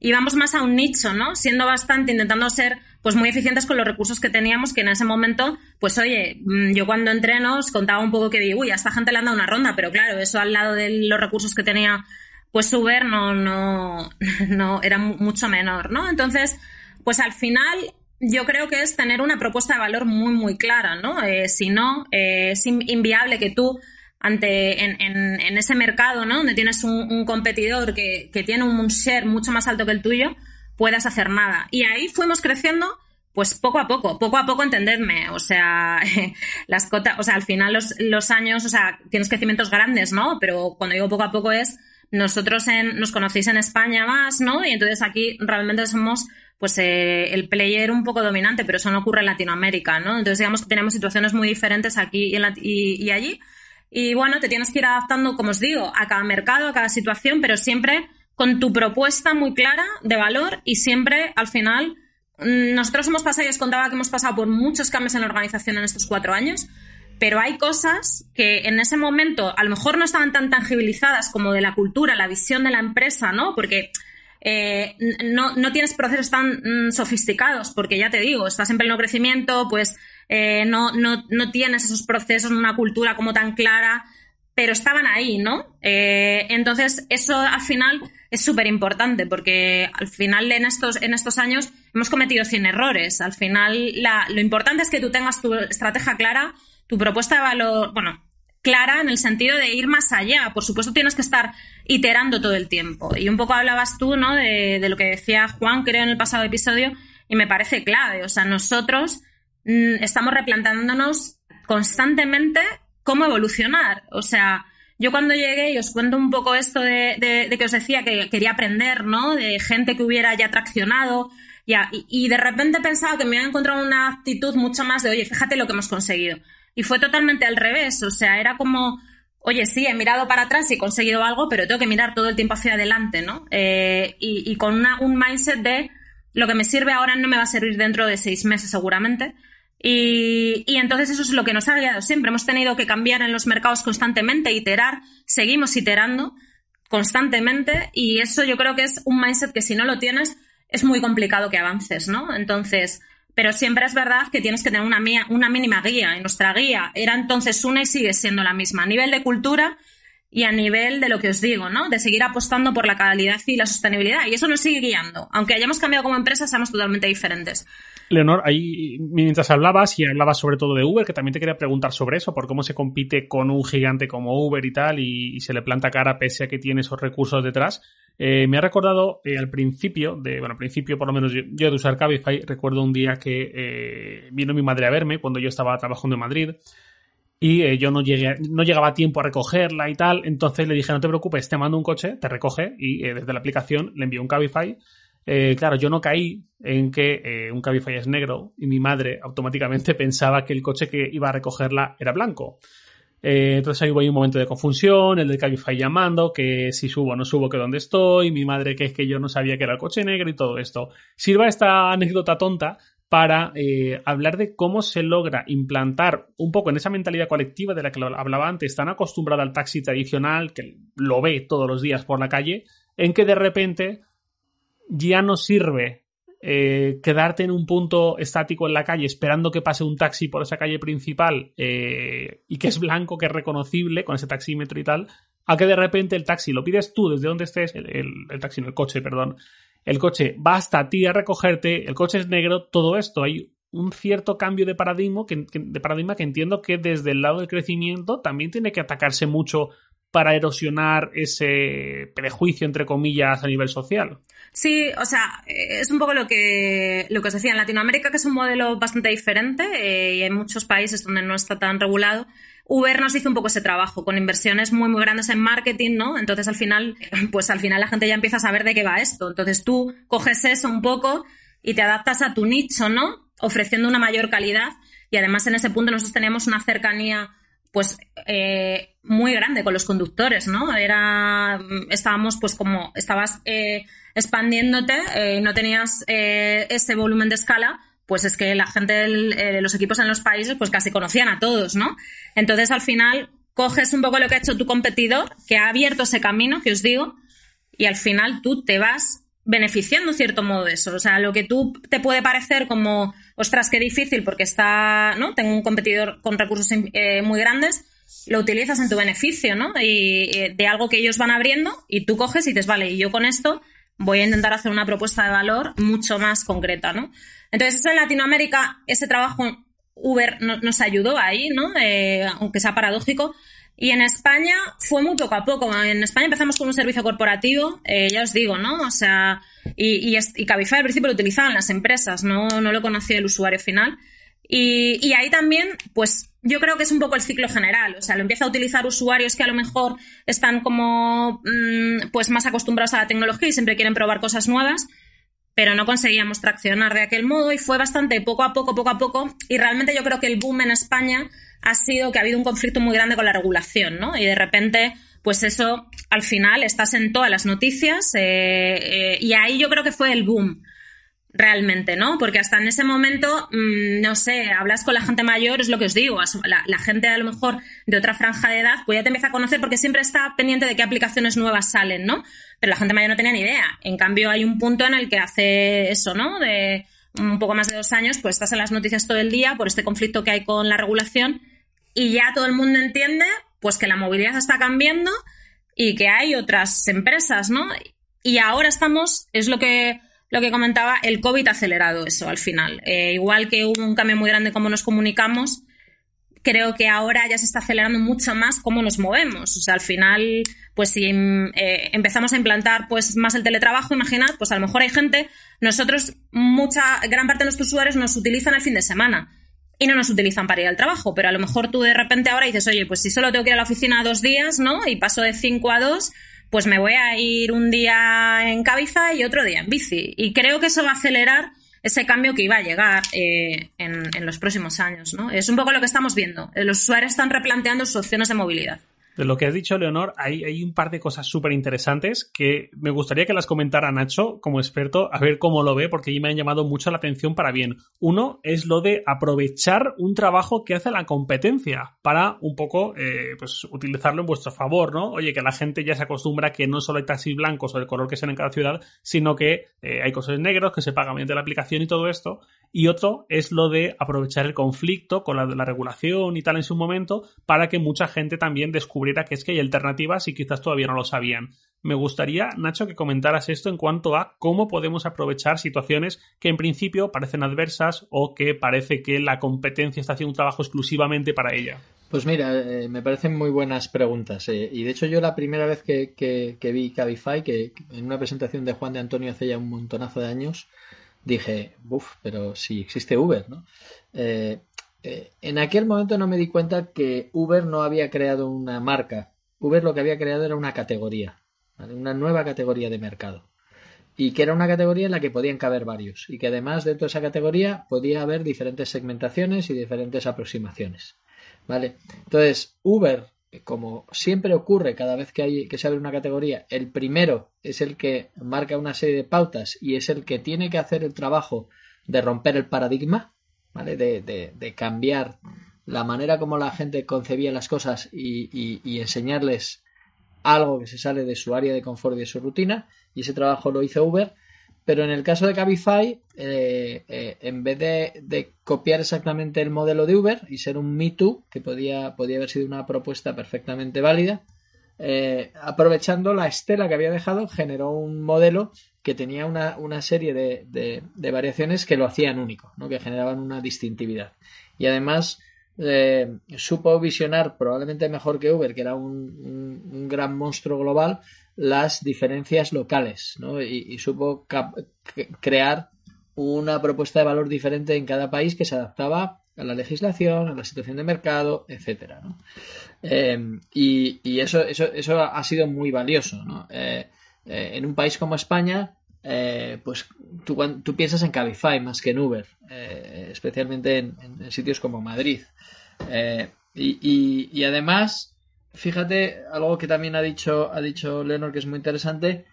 Y vamos más a un nicho, ¿no? Siendo bastante, intentando ser pues muy eficientes con los recursos que teníamos, que en ese momento, pues oye, mm, yo cuando entreno os contaba un poco que digo, uy, a esta gente le han dado una ronda, pero claro, eso al lado de los recursos que tenía pues Uber no, no, no era mucho menor, ¿no? Entonces, pues al final yo creo que es tener una propuesta de valor muy, muy clara, ¿no? Eh, si no, eh, es inviable que tú ante en, en, ese mercado, ¿no? Donde tienes un, competidor que, que, tiene un share mucho más alto que el tuyo, puedas hacer nada. Y ahí fuimos creciendo, pues poco a poco, poco a poco, entendedme. O sea, las cotas, o sea, al final los, los años, o sea, tienes crecimientos grandes, ¿no? Pero cuando digo poco a poco es, nosotros en, nos conocéis en España más, ¿no? Y entonces aquí realmente somos pues eh, el player un poco dominante, pero eso no ocurre en Latinoamérica, ¿no? Entonces digamos que tenemos situaciones muy diferentes aquí y, allí. Y bueno, te tienes que ir adaptando, como os digo, a cada mercado, a cada situación, pero siempre con tu propuesta muy clara de valor y siempre al final mm, nosotros hemos pasado, y os contaba que hemos pasado por muchos cambios en la organización en estos cuatro años, pero hay cosas que en ese momento a lo mejor no estaban tan tangibilizadas como de la cultura, la visión de la empresa, ¿no? Porque eh, no, no, tienes procesos tan mm, sofisticados, porque ya te digo, estás en pleno crecimiento, pues eh, no, no, no, tienes esos procesos, una cultura como tan clara, pero estaban ahí, ¿no? Eh, entonces, eso al final es súper importante, porque al final en estos, en estos años hemos cometido 100 errores. Al final, lo importante es que tú tengas tu estrategia clara, tu propuesta de valor, bueno, clara en el sentido de ir más allá. Por supuesto, tienes que estar iterando todo el tiempo. Y un poco hablabas tú, ¿no? De, lo que decía Juan, creo, en el pasado episodio, y me parece clave. O sea, nosotros estamos replanteándonos constantemente cómo evolucionar. O sea, yo cuando llegué, y os cuento un poco esto de, que os decía que quería aprender, ¿no? De gente que hubiera ya traccionado. Ya, y, de repente pensaba que me iba a encontrar una actitud mucho más de, oye, fíjate lo que hemos conseguido. Y fue totalmente al revés, o sea, era como, oye, sí, he mirado para atrás y he conseguido algo, pero tengo que mirar todo el tiempo hacia adelante, ¿no? Eh, y, con un mindset de lo que me sirve ahora no me va a servir dentro de seis meses seguramente. Y, y, entonces eso es lo que nos ha guiado siempre. Hemos tenido que cambiar en los mercados constantemente, iterar, seguimos iterando constantemente y eso yo creo que es un mindset que si no lo tienes es muy complicado que avances, ¿no? Entonces, pero siempre es verdad que tienes que tener una, una mínima guía. Y nuestra guía era entonces una y sigue siendo la misma. A nivel de cultura y a nivel de lo que os digo, ¿no? De seguir apostando por la calidad y la sostenibilidad. Y eso nos sigue guiando. Aunque hayamos cambiado como empresa, somos totalmente diferentes. Leonor, ahí mientras hablabas y hablabas sobre todo de Uber, que también te quería preguntar sobre eso, por cómo se compite con un gigante como Uber y tal, y se le planta cara pese a que tiene esos recursos detrás. Eh, me ha recordado eh, al principio, de, bueno, al principio por lo menos yo, de usar Cabify, recuerdo un día que eh, vino mi madre a verme cuando yo estaba trabajando en Madrid y yo no, llegué, no llegaba a tiempo a recogerla y tal, entonces le dije no te preocupes, te mando un coche, te recoge y desde la aplicación le envío un Cabify. claro, yo no caí en que un Cabify es negro y mi madre automáticamente pensaba que el coche que iba a recogerla era blanco. Eh, entonces ahí hubo un momento de confusión, el de Cabify llamando, que si subo o no subo, que dónde estoy, mi madre que es que yo no sabía que era el coche negro y todo esto. Sirva esta anécdota tonta para eh, hablar de cómo se logra implantar un poco en esa mentalidad colectiva de la que hablaba antes, tan acostumbrada al taxi tradicional, que lo ve todos los días por la calle, en que de repente ya no sirve eh, quedarte en un punto estático en la calle esperando que pase un taxi por esa calle principal eh, y que es blanco, que es reconocible con ese taxímetro y tal, a que de repente el taxi lo pides tú desde donde estés, el, taxi, no el coche, perdón, el coche va hasta ti a recogerte, el coche es negro, todo esto, hay un cierto cambio de paradigma que, de paradigma que entiendo que desde el lado del crecimiento también tiene que atacarse mucho para erosionar ese prejuicio, entre comillas, a nivel social. Sí, o sea, es un poco lo que, lo que os decía. En Latinoamérica, que es un modelo bastante diferente eh, y hay muchos países donde no está tan regulado, Uber nos hizo un poco ese trabajo con inversiones muy, muy grandes en marketing, ¿no? Entonces, al final, pues al final la gente ya empieza a saber de qué va esto. Entonces, tú coges eso un poco y te adaptas a tu nicho, ¿no? Ofreciendo una mayor calidad. Y además, en ese punto nosotros teníamos una cercanía pues eh, muy grande con los conductores, ¿no? Era, estábamos pues como, estabas eh, expandiéndote eh, no tenías ese volumen de escala, pues es que la gente de los equipos en los países pues casi conocían a todos, ¿no? Entonces al final coges un poco lo que ha hecho tu competidor, que ha abierto ese camino que os digo, y al final tú te vas beneficiando en cierto modo de eso. O sea, lo que tú te puede parecer como, ostras, qué difícil porque está, ¿no? Tengo un competidor con recursos eh, muy grandes, lo utilizas en tu beneficio, ¿no? Y, de algo que ellos van abriendo y tú coges y dices, vale, y yo con esto voy a intentar hacer una propuesta de valor mucho más concreta, ¿no? Entonces, eso en Latinoamérica, ese trabajo Uber nos ayudó ahí, ¿no? Eh, aunque sea paradójico, y en España fue muy poco a poco. En España empezamos con un servicio corporativo, eh, ya os digo, ¿no? O sea, y, y, Cabify al principio lo utilizaban las empresas, no, no lo conocía el usuario final. Y, y, ahí también, pues yo creo que es un poco el ciclo general. O sea, lo empieza a utilizar usuarios que a lo mejor están como mm, pues más acostumbrados a la tecnología y siempre quieren probar cosas nuevas, pero no conseguíamos traccionar de aquel modo y fue bastante poco a poco, poco a poco. Y realmente yo creo que el boom en España ha sido que ha habido un conflicto muy grande con la regulación, ¿no? Y de repente, pues eso, al final estás en todas las noticias eh, eh, y ahí yo creo que fue el boom. Realmente, ¿no? Porque hasta en ese momento, mm, no sé, hablas con la gente mayor, es lo que os digo, la, gente a lo mejor de otra franja de edad, pues ya te empieza a conocer porque siempre está pendiente de qué aplicaciones nuevas salen, ¿no? Pero la gente mayor no tenía ni idea. En cambio, hay un punto en el que hace eso, ¿no? De un poco más de dos años, pues estás en las noticias todo el día por este conflicto que hay con la regulación y ya todo el mundo entiende, pues que la movilidad está cambiando y que hay otras empresas, ¿no? Y ahora estamos, es lo que lo que comentaba, el COVID ha acelerado eso al final. Eh, igual que hubo un cambio muy grande en cómo nos comunicamos, creo que ahora ya se está acelerando mucho más cómo nos movemos. O sea, al final, pues si eh, empezamos a implantar pues más el teletrabajo, imaginad, pues a lo mejor hay gente, nosotros, mucha, gran parte de nuestros usuarios nos utilizan el fin de semana y no nos utilizan para ir al trabajo, pero a lo mejor tú de repente ahora dices, oye, pues si solo tengo que ir a la oficina dos días, ¿no? Y paso de cinco a dos, pues me voy a ir un día en Cabify y otro día en bici. Y creo que eso va a acelerar ese cambio que iba a llegar eh, en, en, los próximos años. ¿no? Es un poco lo que estamos viendo. Los usuarios están replanteando sus opciones de movilidad. De lo que has dicho, Leonor, hay, un par de cosas súper interesantes que me gustaría que las comentara Nacho como experto, a ver cómo lo ve, porque ahí me han llamado mucho la atención para bien. Uno es lo de aprovechar un trabajo que hace la competencia para un poco eh, pues, utilizarlo en vuestro favor, ¿no? Oye, que la gente ya se acostumbra que no solo hay taxis blancos o el color que sean en cada ciudad, sino que eh, hay cosas negros que se pagan mediante la aplicación y todo esto. Y otro es lo de aprovechar el conflicto con la, la regulación y tal en su momento para que mucha gente también descubra que es que hay alternativas y quizás todavía no lo sabían. Me gustaría, Nacho, que comentaras esto en cuanto a cómo podemos aprovechar situaciones que en principio parecen adversas o que parece que la competencia está haciendo un trabajo exclusivamente para ella. Pues mira, eh, me parecen muy buenas preguntas. Eh, y de hecho yo la primera vez que, que, vi Cabify, que en una presentación de Juan de Antonio hace ya un montonazo de años, dije, buf, pero si existe Uber, ¿no? Eh, eh, en aquel momento no me di cuenta que Uber no había creado una marca. Uber lo que había creado era una categoría, una nueva categoría de mercado. Y que era una categoría en la que podían caber varios. Y que además dentro de esa categoría podía haber diferentes segmentaciones y diferentes aproximaciones. ¿Vale? Entonces, Uber, como siempre ocurre cada vez que, se abre una categoría, el primero es el que marca una serie de pautas y es el que tiene que hacer el trabajo de romper el paradigma de, cambiar la manera como la gente concebía las cosas y, enseñarles algo que se sale de su área de confort y de su rutina. Y ese trabajo lo hizo Uber. Pero en el caso de Cabify, eh, eh, en vez de, copiar exactamente el modelo de Uber y ser un Me Too, que podía, podía haber sido una propuesta perfectamente válida, eh, aprovechando la estela que había dejado, generó un modelo que tenía una, una serie de, de, variaciones que lo hacían único, ¿no? que generaban una distintividad. Y además eh, supo visionar, probablemente mejor que Uber, que era un, un, gran monstruo global, las diferencias locales ¿no? y, supo crear una propuesta de valor diferente en cada país que se adaptaba a la legislación, a la situación de mercado, etcétera. ¿no? Eh, y, y eso, eso, eso, ha sido muy valioso. ¿no? Eh, eh, en un país como España, eh, pues tú, tú, piensas en Cabify más que en Uber, especialmente en, sitios como Madrid. Y, además, fíjate, algo que también ha dicho, ha dicho Leonor que es muy interesante,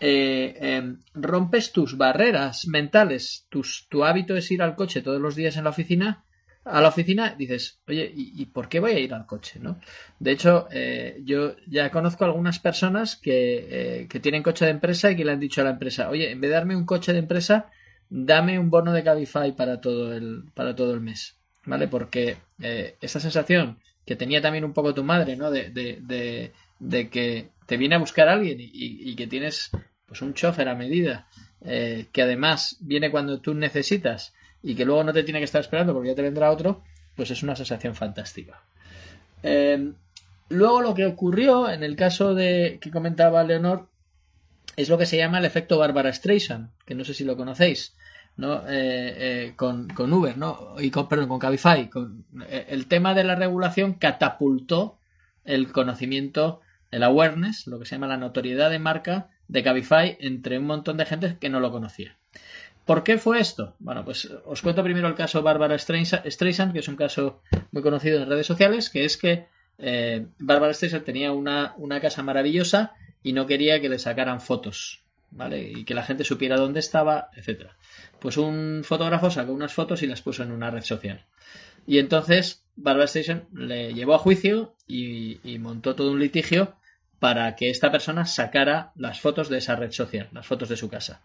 em, rompes tus barreras mentales, tu hábito es ir al coche todos los días en la oficina a la oficina, dices, oye, ¿y, por qué voy a ir al coche? ¿no? De hecho, eh, yo ya conozco algunas personas eh, que, tienen coche de empresa y que le han dicho a la empresa, oye, en vez de darme un coche de empresa, dame un bono de Cabify para todo el, para todo el mes. ¿Vale? Porque eh, esa sensación que tenía también un poco tu madre, ¿no? De, de, de, que te viene a buscar alguien y, y, que tienes pues un chofer a medida, que además viene cuando tú necesitas y que luego no te tiene que estar esperando porque ya te vendrá otro, pues es una sensación fantástica. Eh, luego lo que ocurrió en el caso de que comentaba Leonor es lo que se llama el efecto Barbara Streisand, que no sé si lo conocéis. ¿no? Eh, eh, con, Uber, ¿no? Y con, perdón, con Cabify. Con, el tema de la regulación catapultó el conocimiento, el awareness, lo que se llama la notoriedad de marca de Cabify entre un montón de gente que no lo conocía. ¿Por qué fue esto? Bueno, pues os cuento primero el caso Bárbara Streisand, que es un caso muy conocido en redes sociales, que es que eh, Bárbara Streisand tenía una, casa maravillosa y no quería que le sacaran fotos ¿vale? Y que la gente supiera dónde estaba, etcétera. Pues un fotógrafo sacó unas fotos y las puso en una red social. Y entonces Barbara Station le llevó a juicio y, y montó todo un litigio para que esta persona sacara las fotos de esa red social, las fotos de su casa.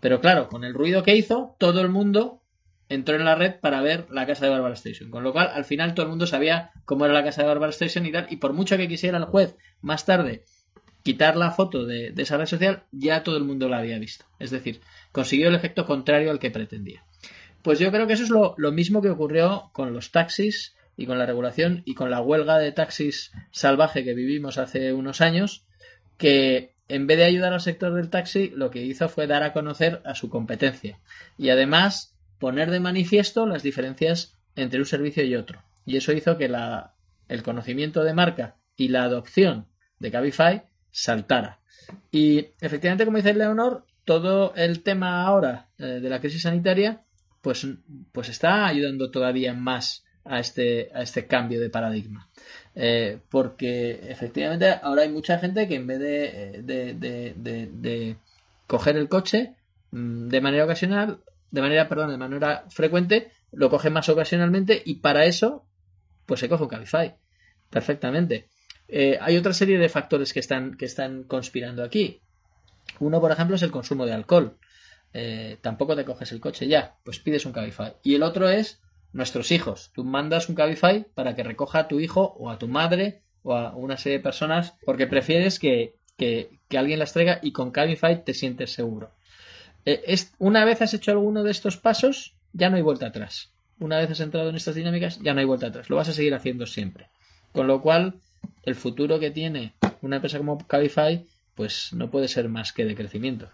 Pero claro, con el ruido que hizo, todo el mundo entró en la red para ver la casa de Barbara Station. Con lo cual, al final todo el mundo sabía cómo era la casa de Barbara Station y tal. Y por mucho que quisiera el juez más tarde quitar la foto de, esa red social, ya todo el mundo la había visto. Es decir, consiguió el efecto contrario al que pretendía. Pues yo creo que eso es lo, lo mismo que ocurrió con los taxis y con la regulación y con la huelga de taxis salvaje que vivimos hace unos años, que en vez de ayudar al sector del taxi, lo que hizo fue dar a conocer a su competencia. Y además poner de manifiesto las diferencias entre un servicio y otro. Y eso hizo que la, el conocimiento de marca y la adopción de Cabify saltara. Y efectivamente, como dice Leonor, todo el tema ahora eh, de la crisis sanitaria, pues, pues está ayudando todavía más a este, a este cambio de paradigma. Eh, porque efectivamente ahora hay mucha gente que en vez de, eh, de, de, coger el coche mm, de manera ocasional de manera, perdón, de manera frecuente, lo coge más ocasionalmente y para eso, pues se coge un Cabify. Perfectamente. Eh, hay otra serie de factores que están, que están conspirando aquí. Uno, por ejemplo, es el consumo de alcohol. Tampoco te coges el coche ya, pues pides un Cabify. Y el otro es nuestros hijos. Tú mandas un Cabify para que recoja a tu hijo o a tu madre o a una serie de personas porque prefieres que, que, que alguien las traiga y con Cabify te sientes seguro. Eh, es, una vez has hecho alguno de estos pasos, ya no hay vuelta atrás. Una vez has entrado en estas dinámicas, ya no hay vuelta atrás. Lo vas a seguir haciendo siempre. Con lo cual, el futuro que tiene una empresa como Cabify, pues no puede ser más que de crecimiento.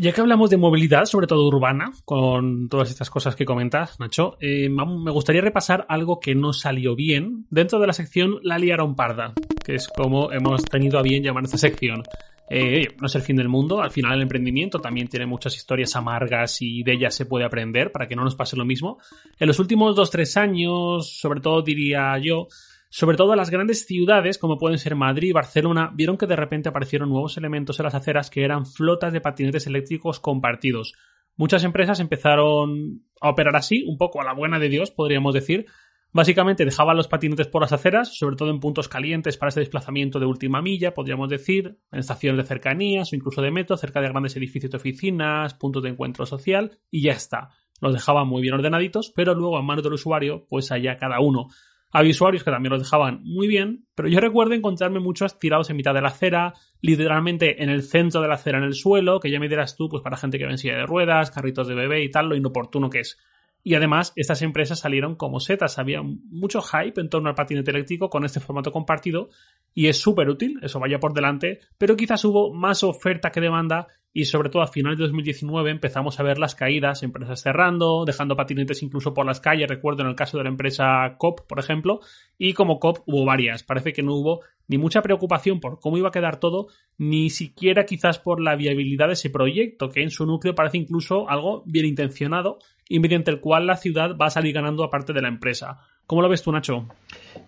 Ya que hablamos de movilidad, sobre todo urbana, con todas estas cosas que comentas, Nacho, eh, me gustaría repasar algo que no salió bien dentro de la sección La liaron parda, que es como hemos tenido a bien llamar esta sección. Eh, no es el fin del mundo, al final el emprendimiento también tiene muchas historias amargas y de ellas se puede aprender para que no nos pase lo mismo. En los últimos dos, tres años, sobre todo diría yo, sobre todo las grandes ciudades, como pueden ser Madrid y Barcelona, vieron que de repente aparecieron nuevos elementos en las aceras que eran flotas de patinetes eléctricos compartidos. Muchas empresas empezaron a operar así, un poco a la buena de Dios, podríamos decir, Básicamente dejaban los patinetes por las aceras, sobre todo en puntos calientes para ese desplazamiento de última milla, podríamos decir, en estaciones de cercanías o incluso de metro, cerca de grandes edificios de oficinas, puntos de encuentro social, y ya está. Los dejaban muy bien ordenaditos, pero luego a manos del usuario, pues allá cada uno. Había usuarios que también los dejaban muy bien, pero yo recuerdo encontrarme muchos tirados en mitad de la acera, literalmente en el centro de la acera en el suelo, que ya me dirás tú, pues para gente que ve en silla de ruedas, carritos de bebé y tal, lo inoportuno que es. Y además, estas empresas salieron como setas. Había mucho hype en torno al patinete eléctrico con este formato compartido y es súper útil, eso vaya por delante, pero quizás hubo más oferta que demanda y sobre todo a finales de 2019 empezamos a ver las caídas, empresas cerrando, dejando patinetes incluso por las calles, recuerdo en el caso de la empresa COP, por ejemplo, y como COP hubo varias, parece que no hubo ni mucha preocupación por cómo iba a quedar todo, ni siquiera quizás por la viabilidad de ese proyecto, que en su núcleo parece incluso algo bien intencionado y mediante el cual la ciudad va a salir ganando aparte de la empresa. ¿Cómo lo ves tú, Nacho?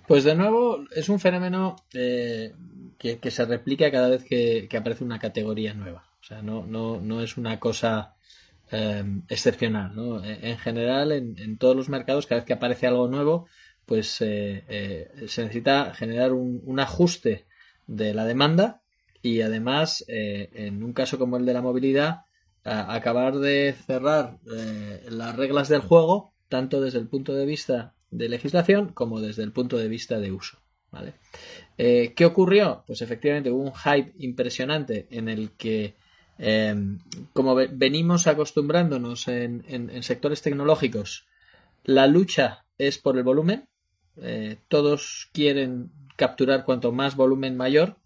Pues de nuevo, es un fenómeno eh, que, se replica cada vez que, aparece una categoría nueva. O sea, no, no, no es una cosa eh, excepcional. ¿no? En general, en, todos los mercados, cada vez que aparece algo nuevo, pues eh, se necesita generar un, ajuste de la demanda y además, en un caso como el de la movilidad, acabar de cerrar las reglas del juego, tanto desde el punto de vista de legislación como desde el punto de vista de uso. ¿vale? Eh, ¿Qué ocurrió? Pues efectivamente hubo un hype impresionante en el que, eh, como venimos acostumbrándonos en, sectores tecnológicos, la lucha es por el volumen. Eh, todos quieren capturar cuanto más volumen mayor,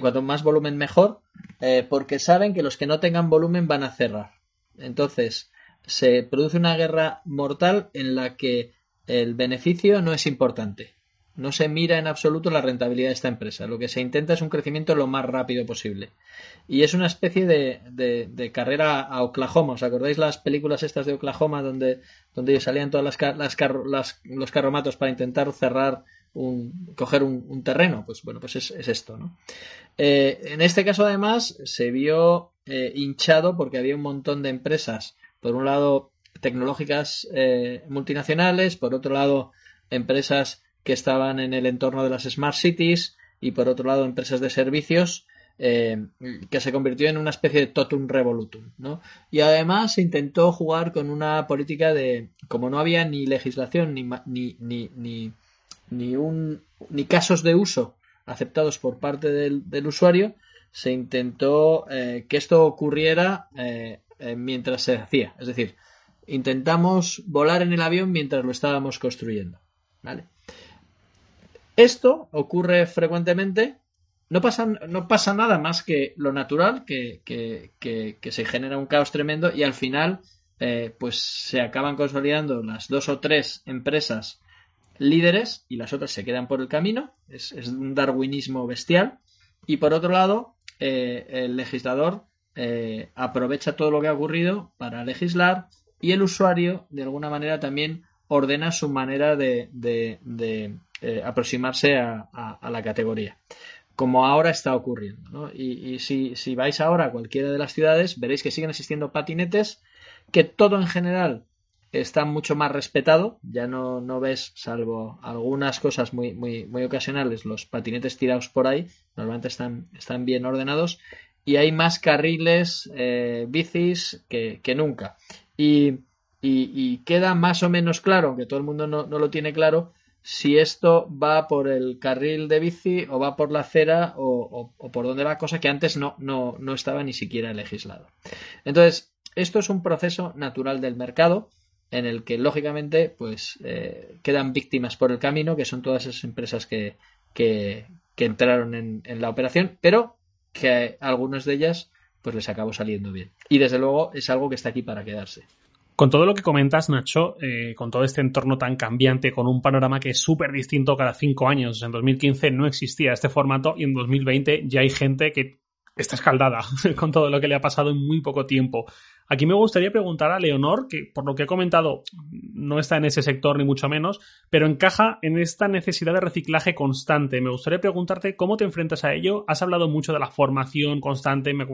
cuanto más volumen mejor, porque saben que los que no tengan volumen van a cerrar. Entonces, se produce una guerra mortal en la que el beneficio no es importante. No se mira en absoluto la rentabilidad de esta empresa. Lo que se intenta es un crecimiento lo más rápido posible. Y es una especie de, de, carrera a Oklahoma. ¿Os acordáis las películas estas de Oklahoma donde, donde salían todas las, las, los carromatos para intentar cerrar un, coger un, terreno. Pues bueno, pues es, esto, ¿no? Eh, en este caso, además, se vio eh, hinchado porque había un montón de empresas, por un lado, tecnológicas eh, multinacionales, por otro lado, empresas que estaban en el entorno de las smart cities y por otro lado, empresas de servicios que se convirtió en una especie de totum revolutum, ¿no? Y además se intentó jugar con una política de, como no había ni legislación ni, ni, ni, un, ni casos de uso aceptados por parte del, usuario, se intentó eh, que esto ocurriera eh, mientras se hacía. Es decir, intentamos volar en el avión mientras lo estábamos construyendo. ¿vale? Esto ocurre frecuentemente no pasa, no pasa nada más que lo natural, que, se genera un caos tremendo y al final eh, pues se acaban consolidando las dos o tres empresas líderes y las otras se quedan por el camino. Es, un darwinismo bestial. Y por otro lado, eh, el legislador eh, aprovecha todo lo que ha ocurrido para legislar y el usuario de alguna manera también ordena su manera de, aproximarse a la categoría como ahora está ocurriendo. ¿no? Y, si, vais ahora a cualquiera de las ciudades, veréis que siguen existiendo patinetes, que todo en general está mucho más respetado. Ya no, no ves, salvo algunas cosas muy, muy, muy ocasionales, los patinetes tirados por ahí. Normalmente están, están bien ordenados. Y hay más carriles, eh, bicis que, nunca. Y, queda más o menos claro, aunque todo el mundo no, no lo tiene claro, si esto va por el carril de bici o va por la acera o, por dónde va, cosa que antes no, no, no, estaba ni siquiera legislado. Entonces, esto es un proceso natural del mercado en el que lógicamente pues eh, quedan víctimas por el camino, que son todas esas empresas que, que, entraron en, en, la operación, pero que algunas de ellas pues les acabó saliendo bien. Y desde luego es algo que está aquí para quedarse. Con todo lo que comentas, Nacho, eh, con todo este entorno tan cambiante, con un panorama que es súper distinto cada cinco años, en 2015 no existía este formato y en 2020 ya hay gente que está escaldada con todo lo que le ha pasado en muy poco tiempo. Aquí me gustaría preguntar a Leonor, que por lo que he comentado no está en ese sector ni mucho menos, pero encaja en esta necesidad de reciclaje constante. Me gustaría preguntarte cómo te enfrentas a ello. Has hablado mucho de la formación constante, me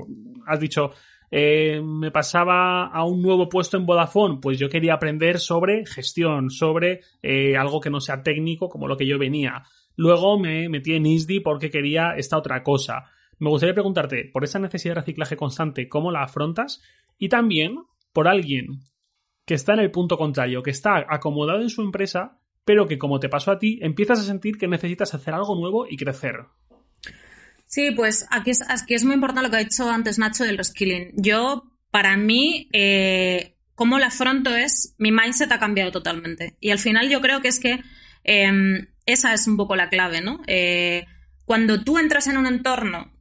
has dicho eh, me pasaba a un nuevo puesto en Vodafone, pues yo quería aprender sobre gestión, sobre eh, algo que no sea técnico como lo que yo venía. Luego me metí en ISDI porque quería esta otra cosa. Me gustaría preguntarte, por esa necesidad de reciclaje constante, ¿cómo la afrontas? Y también por alguien que está en el punto contrario, que está acomodado en su empresa, pero que como te pasó a ti, empiezas a sentir que necesitas hacer algo nuevo y crecer. Sí, pues aquí es, es muy importante lo que ha dicho antes Nacho del reskilling. Yo, para mí, eh, cómo la afronto es, mi mindset ha cambiado totalmente. Y al final yo creo que es que em, esa es un poco la clave, ¿no? Eh, cuando tú entras en un entorno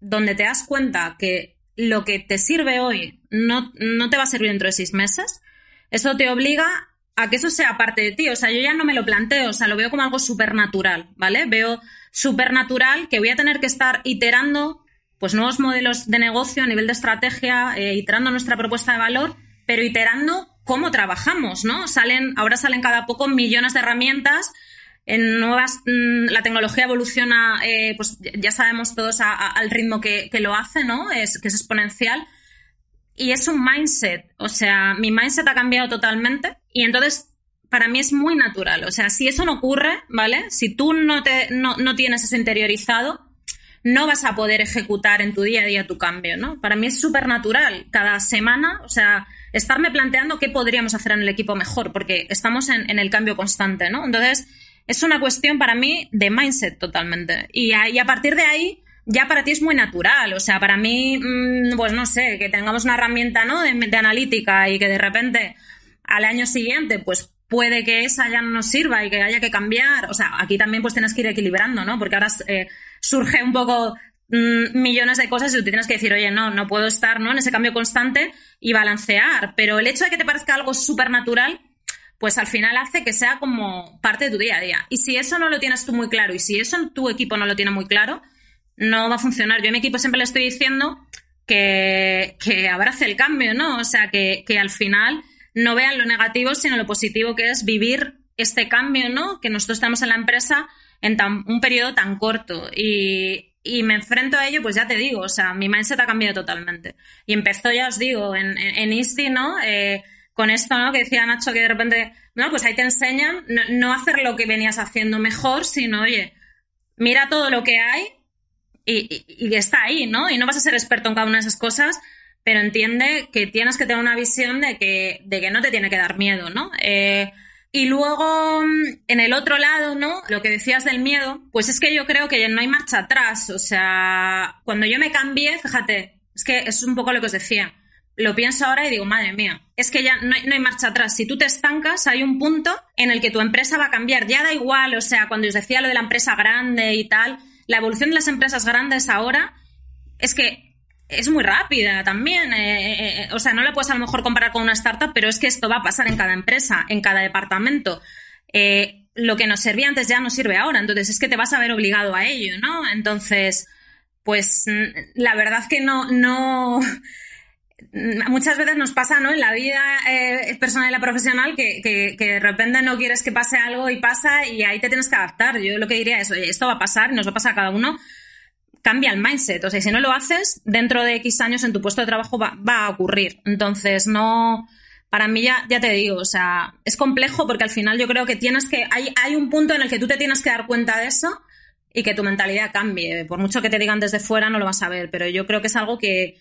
donde te das cuenta que lo que te sirve hoy no, no te va a servir dentro de seis meses, eso te obliga a que eso sea parte de ti. O sea, yo ya no me lo planteo, o sea, lo veo como algo súper natural, ¿vale? Veo súper natural que voy a tener que estar iterando pues nuevos modelos de negocio a nivel de estrategia, eh, iterando nuestra propuesta de valor, pero iterando cómo trabajamos, ¿no? Salen, ahora salen cada poco millones de herramientas, en nuevas, mm, la tecnología evoluciona, eh, pues ya sabemos todos al ritmo que, que, lo hace, ¿no? Es, que es exponencial. Y es un mindset, o sea, mi mindset ha cambiado totalmente y entonces para mí es muy natural. O sea, si eso no ocurre, ¿vale? Si tú no, te, no, tienes eso interiorizado, no vas a poder ejecutar en tu día a día tu cambio, ¿no? Para mí es súper natural. Cada semana, o sea, estarme planteando qué podríamos hacer en el equipo mejor, porque estamos en, el cambio constante, ¿no? Entonces, es una cuestión para mí de mindset totalmente. Y a, a partir de ahí, ya para ti es muy natural. O sea, para mí, mm, pues no sé, que tengamos una herramienta, ¿no? De, analítica y que de repente al año siguiente, pues puede que esa ya no nos sirva y que haya que cambiar. O sea, aquí también pues tienes que ir equilibrando, ¿no? Porque ahora eh, surge un poco mm, millones de cosas y tú tienes que decir, oye, no, no puedo estar ¿no? en ese cambio constante y balancear. Pero el hecho de que te parezca algo súper natural, pues al final hace que sea como parte de tu día a día. Y si eso no lo tienes tú muy claro y si eso tu equipo no lo tiene muy claro, no va a funcionar. Yo a mi equipo siempre le estoy diciendo que, que abrace el cambio, ¿no? O sea, que, que al final no vean lo negativo, sino lo positivo que es vivir este cambio, ¿no? Que nosotros estamos en la empresa en tan, un periodo tan corto. Y, y me enfrento a ello, pues ya te digo, o sea, mi mindset ha cambiado totalmente. Y empezó, ya os digo, en, en, Isti, ¿no? Eh, con esto, ¿no? Que decía Nacho que de repente, no, pues ahí te enseñan no, hacer lo que venías haciendo mejor, sino, oye, mira todo lo que hay y, y, está ahí, ¿no? Y no vas a ser experto en cada una de esas cosas, pero entiende que tienes que tener una visión de que, de que no te tiene que dar miedo, ¿no? Eh, y luego, en el otro lado, ¿no? Lo que decías del miedo, pues es que yo creo que no hay marcha atrás. O sea, cuando yo me cambié, fíjate, es que es un poco lo que os decía. Lo pienso ahora y digo, madre mía, es que ya no hay, no hay marcha atrás. Si tú te estancas, hay un punto en el que tu empresa va a cambiar. Ya da igual, o sea, cuando os decía lo de la empresa grande y tal, la evolución de las empresas grandes ahora es que es muy rápida también. Eh, eh, eh, o sea, no la puedes a lo mejor comparar con una startup, pero es que esto va a pasar en cada empresa, en cada departamento. lo que nos servía antes ya no sirve ahora, entonces es que te vas a ver obligado a ello, ¿no? Entonces, pues mm, la verdad que no, no. Muchas veces nos pasa, ¿no? En la vida personal y la profesional que, que, de repente no quieres que pase algo y pasa y ahí te tienes que adaptar. Yo lo que diría es, oye, esto va a pasar, nos va a pasar a cada uno, cambia el mindset. O sea, si no lo haces, dentro de X años en tu puesto de trabajo va, a ocurrir. Entonces, no. Para mí ya, ya te digo, o sea, es complejo porque al final yo creo que tienes que. Hay, hay un punto en el que tú te tienes que dar cuenta de eso y que tu mentalidad cambie. Por mucho que te digan desde fuera, no lo vas a ver. Pero yo creo que es algo que.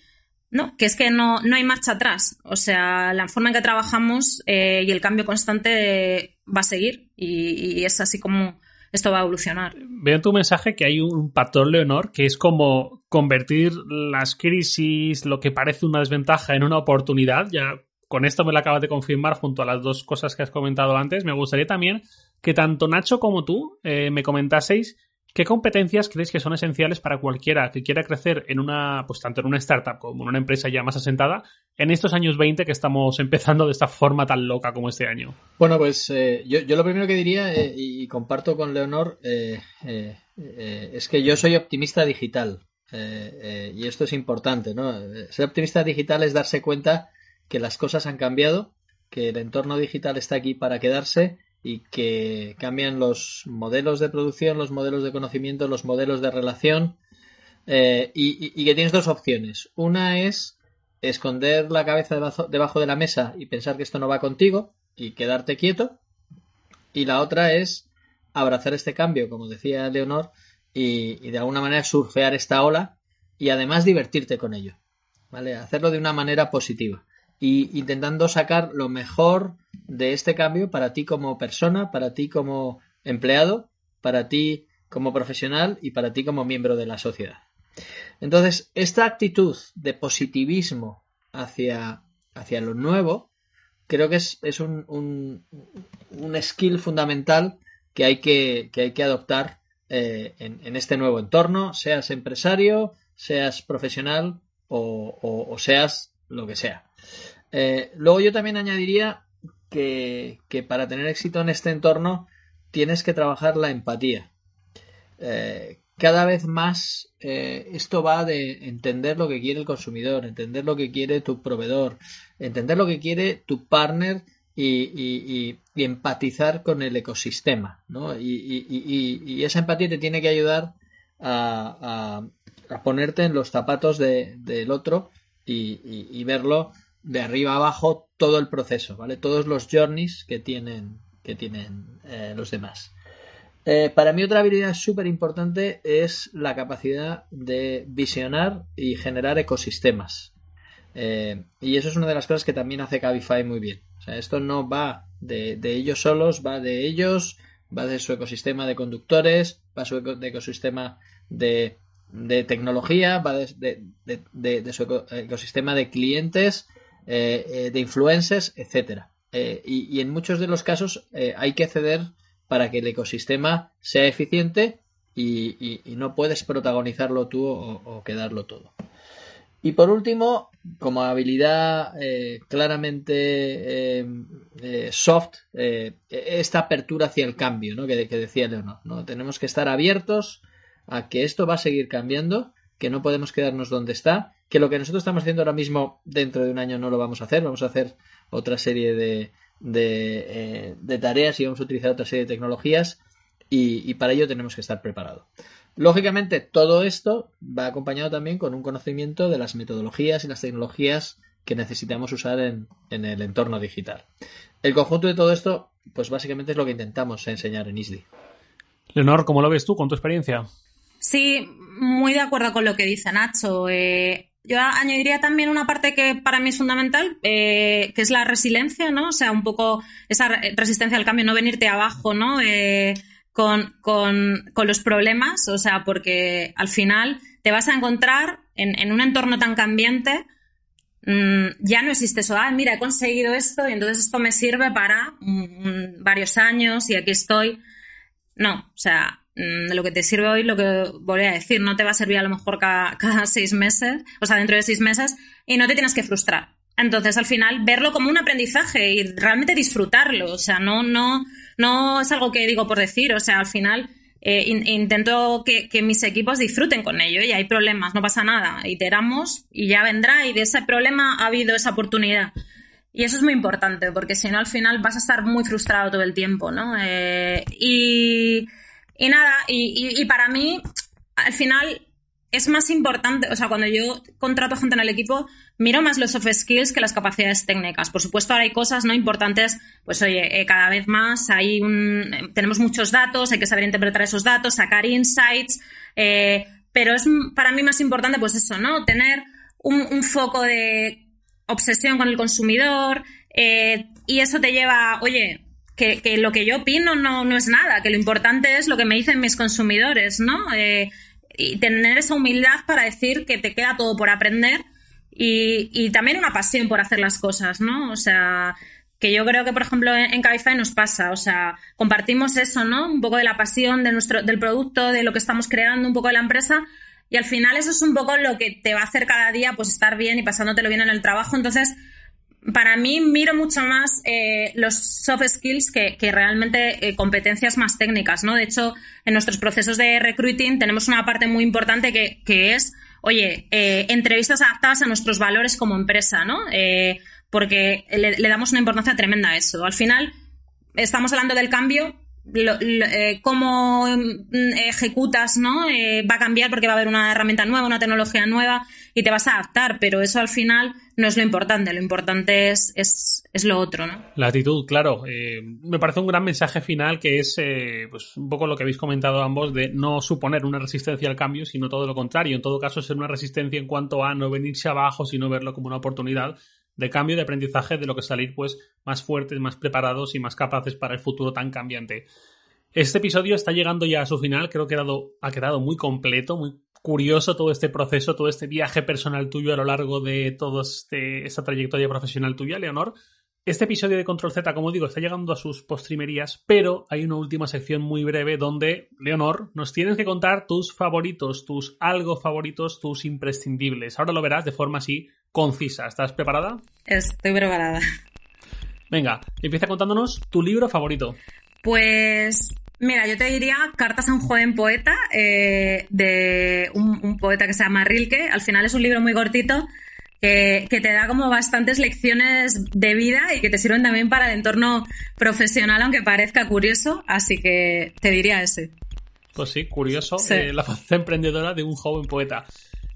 No, que es que no, no hay marcha atrás. O sea, la forma en que trabajamos eh, y el cambio constante va a seguir. y es así como, esto va a evolucionar. Veo en tu mensaje que hay un patrón Leonor que es como convertir las crisis, lo que parece una desventaja, en una oportunidad. Ya con esto me lo acabas de confirmar junto a las dos cosas que has comentado antes. Me gustaría también que tanto Nacho como tú eh, me comentaseis ¿Qué competencias creéis que son esenciales para cualquiera que quiera crecer en una, pues tanto en una startup como en una empresa ya más asentada, en estos años 20 que estamos empezando de esta forma tan loca como este año? Bueno, pues eh, yo, lo primero que diría, eh, y comparto con Leonor, eh, es que yo soy optimista digital. y esto es importante, ¿no? Ser optimista digital es darse cuenta que las cosas han cambiado, que el entorno digital está aquí para quedarse y que cambian los modelos de producción, los modelos de conocimiento, los modelos de relación eh, y, que tienes dos opciones. Una es esconder la cabeza debajo, de la mesa y pensar que esto no va contigo y quedarte quieto. Y la otra es abrazar este cambio, como decía Leonor, y, y de alguna manera surfear esta ola y además divertirte con ello. ¿Vale? Hacerlo de una manera positiva y intentando sacar lo mejor de este cambio para ti como persona, para ti como empleado, para ti como profesional y para ti como miembro de la sociedad. Entonces, esta actitud de positivismo hacia, hacia lo nuevo, creo que es, es un, un, skill fundamental que hay que, que hay que adoptar eh, en, este nuevo entorno, seas empresario, seas profesional o seas lo que sea. Eh, luego yo también añadiría que, para tener éxito en este entorno tienes que trabajar la empatía. Eh, cada vez más eh, esto va de entender lo que quiere el consumidor, entender lo que quiere tu proveedor, entender lo que quiere tu partner y, empatizar con el ecosistema. Y, esa empatía te tiene que ayudar a, ponerte en los zapatos del otro y, verlo de arriba abajo todo el proceso, ¿vale? Todos los journeys que tienen, que tienen eh, los demás. Eh, para mí otra habilidad súper importante es la capacidad de visionar y generar ecosistemas. Eh, y eso es una de las cosas que también hace Cabify muy bien. O sea, esto no va de, de, ellos solos, va de ellos, va de su ecosistema de conductores, va de su ecosistema de, de tecnología, va de, de, su ecosistema de clientes eh, eh, de influencers, etcétera. Eh, y, en muchos de los casos hay que ceder para que el ecosistema sea eficiente y, no puedes protagonizarlo tú o, quedarlo todo. Y por último, como habilidad claramente soft, esta apertura hacia el cambio, ¿no? que, decía Leonor. ¿no? Tenemos que estar abiertos a que esto va a seguir cambiando, que no podemos quedarnos donde está que lo que nosotros estamos haciendo ahora mismo dentro de un año no lo vamos a hacer, vamos a hacer otra serie de, de, eh, tareas y vamos a utilizar otra serie de tecnologías y, para ello tenemos que estar preparados. Lógicamente, todo esto va acompañado también con un conocimiento de las metodologías y las tecnologías que necesitamos usar en, el entorno digital. El conjunto de todo esto, pues básicamente es lo que intentamos enseñar en ISDI. Leonor, ¿cómo lo ves tú con tu experiencia? Sí, muy de acuerdo con lo que dice Nacho. Eh, yo añadiría también una parte que para mí es fundamental, eh, que es la resiliencia, ¿no? O sea, un poco esa resistencia al cambio, no venirte abajo, ¿no? Eh, con, los problemas, o sea, porque al final te vas a encontrar en, un entorno tan cambiante, mm, ya no existe eso, ah, mira, he conseguido esto y entonces esto me sirve para varios años y aquí estoy. No, o sea, lo que te sirve hoy, lo que voy a decir, no te va a servir a lo mejor cada, seis meses, o sea, dentro de seis meses, y no te tienes que frustrar. Entonces, al final, verlo como un aprendizaje y realmente disfrutarlo. O sea, no, no, no es algo que digo por decir. O sea, al final eh, intento que, mis equipos disfruten con ello y hay problemas, no pasa nada. Iteramos y ya vendrá y de ese problema ha habido esa oportunidad. Y eso es muy importante, porque si no, al final vas a estar muy frustrado todo el tiempo, ¿no? Eh, y, y, nada, y, y, para mí, al final, es más importante, o sea, cuando yo contrato gente en el equipo, miro más los soft skills que las capacidades técnicas. Por supuesto, ahora hay cosas no importantes, pues oye, eh, cada vez más hay un, tenemos muchos datos, hay que saber interpretar esos datos, sacar insights, eh, pero es para mí más importante, pues eso, ¿no? Tener un foco de obsesión con el consumidor eh, y eso te lleva, oye, que, lo que yo opino no, no, es nada, que lo importante es lo que me dicen mis consumidores, ¿no? Eh, y tener esa humildad para decir que te queda todo por aprender y, y, también una pasión por hacer las cosas, ¿no? O sea, que yo creo que, por ejemplo, en, en Cabify nos pasa, o sea, compartimos eso, ¿no? Un poco de la pasión de nuestro, del producto, de lo que estamos creando, un poco de la empresa, y al final eso es un poco lo que te va a hacer cada día pues estar bien y pasándotelo bien en el trabajo. Entonces, para mí miro mucho más eh, los soft skills que, realmente eh, competencias más técnicas, ¿no? De hecho, en nuestros procesos de recruiting tenemos una parte muy importante que, que es, oye, eh, entrevistas adaptadas a nuestros valores como empresa, ¿no? porque le, damos una importancia tremenda a eso. Al final, estamos hablando del cambio, cómo mm, ejecutas, ¿no? Va a cambiar porque va a haber una herramienta nueva, una tecnología nueva y te vas a adaptar, pero eso al final no es lo importante, lo importante es, es, lo otro, ¿no? La actitud, claro. Eh, me parece un gran mensaje final que es pues un poco lo que habéis comentado ambos de no suponer una resistencia al cambio, sino todo lo contrario. En todo caso, ser una resistencia en cuanto a no venirse abajo, sino verlo como una oportunidad de cambio, de aprendizaje, de lo que salir pues más fuertes, más preparados y más capaces para el futuro tan cambiante. Este episodio está llegando ya a su final, creo que ha quedado, muy completo, muy curioso todo este proceso, todo este viaje personal tuyo a lo largo de toda este, esta trayectoria profesional tuya, Leonor. Este episodio de Control Z, como digo, está llegando a sus postrimerías, pero hay una última sección muy breve donde, Leonor, nos tienes que contar tus favoritos, tus algo favoritos, tus imprescindibles. Ahora lo verás de forma así concisa. ¿Estás preparada? Estoy preparada. Venga, empieza contándonos tu libro favorito. Pues Mira, yo te diría Cartas a un joven poeta, eh, de un, poeta que se llama Rilke. Al final es un libro muy cortito que, que, te da como bastantes lecciones de vida y que te sirven también para el entorno profesional, aunque parezca curioso. Así que te diría ese. Pues sí, curioso. Eh, la faceta emprendedora de un joven poeta.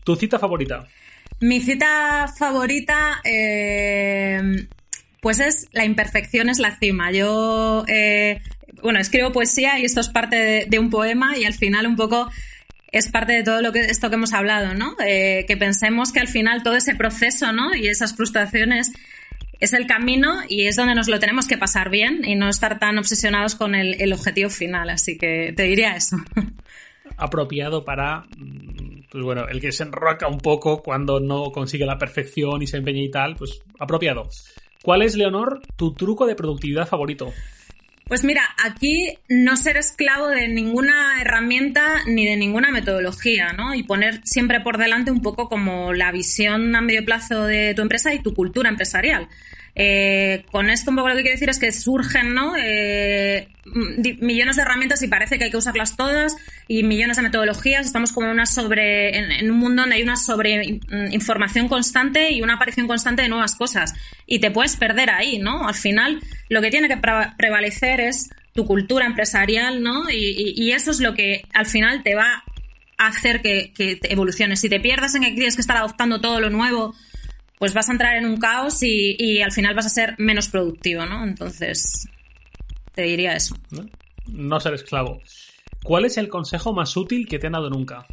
¿Tu cita favorita? Mi cita favorita, eh, pues es La imperfección es la cima. Yo, eh, bueno, escribo poesía y esto es parte de, un poema y al final un poco es parte de todo lo que esto que hemos hablado, ¿no? Eh, que pensemos que al final todo ese proceso, ¿no? Y esas frustraciones es el camino y es donde nos lo tenemos que pasar bien y no estar tan obsesionados con el, el objetivo final. Así que te diría eso. Apropiado para pues bueno, el que se enroca un poco cuando no consigue la perfección y se empeña y tal, pues apropiado. ¿Cuál es, Leonor, tu truco de productividad favorito? Pues mira, aquí no ser esclavo de ninguna herramienta ni de ninguna metodología, ¿no? Y poner siempre por delante un poco como la visión a medio plazo de tu empresa y tu cultura empresarial. Eh, con esto un poco lo que quiero decir es que surgen ¿no? Eh, millones de herramientas y parece que hay que usarlas todas y millones de metodologías. Estamos como una sobre, en, un mundo donde hay una sobre información constante y una aparición constante de nuevas cosas. Y te puedes perder ahí, ¿no? Al final lo que tiene que prevalecer es tu cultura empresarial, ¿no? Y, eso es lo que al final te va a hacer que, evoluciones. Si te pierdes en que tienes que estar adoptando todo lo nuevo, pues vas a entrar en un caos y, al final vas a ser menos productivo, ¿no? Entonces, te diría eso. No, ser esclavo. ¿Cuál es el consejo más útil que te han dado nunca?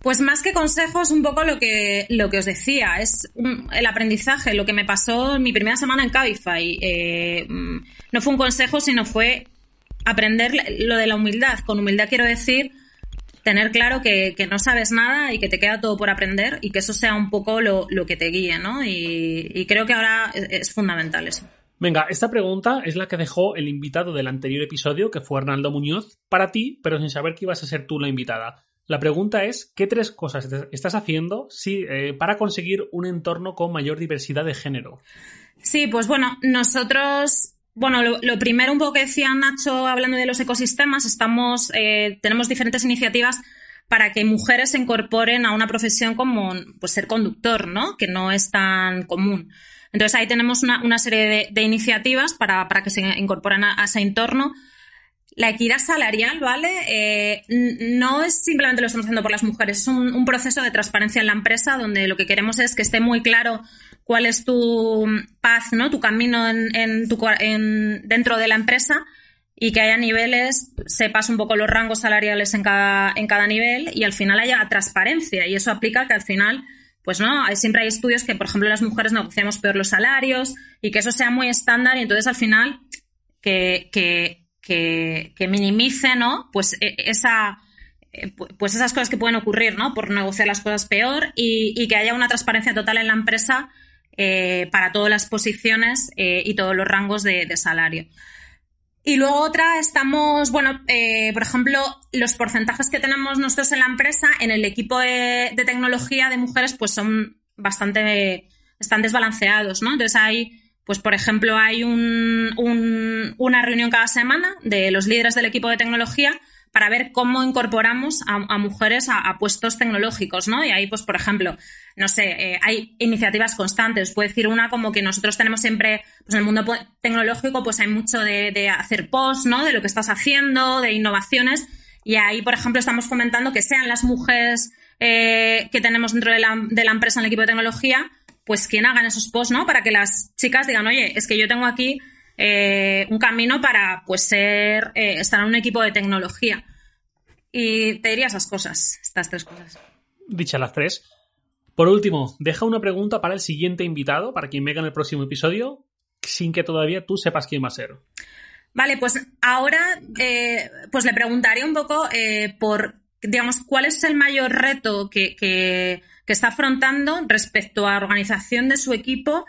Pues más que consejos, un poco lo que, lo que os decía, es el aprendizaje, lo que me pasó en mi primera semana en Cabify. Eh, mm, no fue un consejo, sino fue aprender lo de la humildad. Con humildad quiero decir tener claro que, no sabes nada y que te queda todo por aprender y que eso sea un poco lo, que te guíe, ¿no? Y, creo que ahora es, fundamental eso. Venga, esta pregunta es la que dejó el invitado del anterior episodio, que fue Arnaldo Muñoz, para ti, pero sin saber que ibas a ser tú la invitada. La pregunta es, ¿qué tres cosas estás haciendo eh, para conseguir un entorno con mayor diversidad de género? Sí, pues bueno, nosotros bueno, lo, primero un poco que decía Nacho hablando de los ecosistemas, estamos, eh, tenemos diferentes iniciativas para que mujeres se incorporen a una profesión como pues, ser conductor, ¿no? Que no es tan común. Entonces ahí tenemos una, serie de, iniciativas para, que se incorporen a, ese entorno. La equidad salarial, ¿vale? Eh, no es simplemente lo estamos haciendo por las mujeres, es un, proceso de transparencia en la empresa donde lo que queremos es que esté muy claro cuál es tu paz, ¿no? Tu camino en, tu, dentro de la empresa y que haya niveles, sepas un poco los rangos salariales en cada, en cada nivel y al final haya transparencia. Y eso aplica que al final, pues no, siempre hay estudios que, por ejemplo, las mujeres negociamos peor los salarios y que eso sea muy estándar y entonces al final que, que, que, minimice, ¿no? Pues e, esa eh, pues esas cosas que pueden ocurrir, ¿no? Por negociar las cosas peor y, y, que haya una transparencia total en la empresa eh, para todas las posiciones eh, y todos los rangos de, salario. Y luego otra, estamos, bueno, eh, por ejemplo, los porcentajes que tenemos nosotros en la empresa, en el equipo de, tecnología de mujeres, pues son bastante, están desbalanceados, ¿no? Entonces hay, pues por ejemplo, hay una reunión cada semana de los líderes del equipo de tecnología para ver cómo incorporamos a, mujeres a, puestos tecnológicos, ¿no? Y ahí, pues, por ejemplo, no sé, eh, hay iniciativas constantes. Puedo decir una como que nosotros tenemos siempre, pues en el mundo tecnológico, pues hay mucho de, hacer post, ¿no? De lo que estás haciendo, de innovaciones. Y ahí, por ejemplo, estamos comentando que sean las mujeres eh, que tenemos dentro de la, de la empresa en el equipo de tecnología, pues quien hagan esos posts, ¿no? Para que las chicas digan, oye, es que yo tengo aquí eh, un camino para pues ser eh, estar en un equipo de tecnología. Y te diría esas cosas, estas tres cosas. Dichas las tres. Por último, deja una pregunta para el siguiente invitado, para quien venga en el próximo episodio, sin que todavía tú sepas quién va a ser. Vale, pues ahora eh, pues le preguntaré un poco por, digamos, cuál es el mayor reto que, que, que está afrontando respecto a organización de su equipo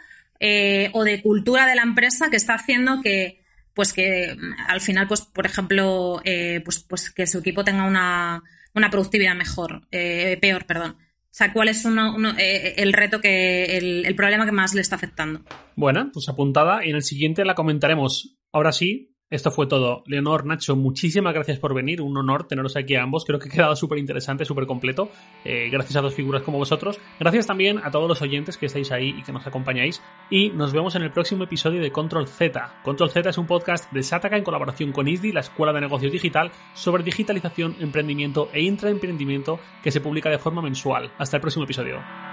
eh, o de cultura de la empresa que está haciendo que, pues que al final, pues, por ejemplo, eh, pues, pues que su equipo tenga una, productividad mejor, eh, peor, perdón. O sea, ¿cuál es el reto que, el, el, problema que más le está afectando? Bueno, pues apuntada y en el siguiente la comentaremos. Ahora sí, esto fue todo. Leonor, Nacho, muchísimas gracias por venir. Un honor teneros aquí a ambos. Creo que ha quedado súper interesante, súper completo. Eh, gracias a dos figuras como vosotros. Gracias también a todos los oyentes que estáis ahí y que nos acompañáis. Y nos vemos en el próximo episodio de Control Z. Control Z es un podcast de Sataka en colaboración con ISDI, la Escuela de Negocios Digital, sobre digitalización, emprendimiento e intraemprendimiento que se publica de forma mensual. Hasta el próximo episodio.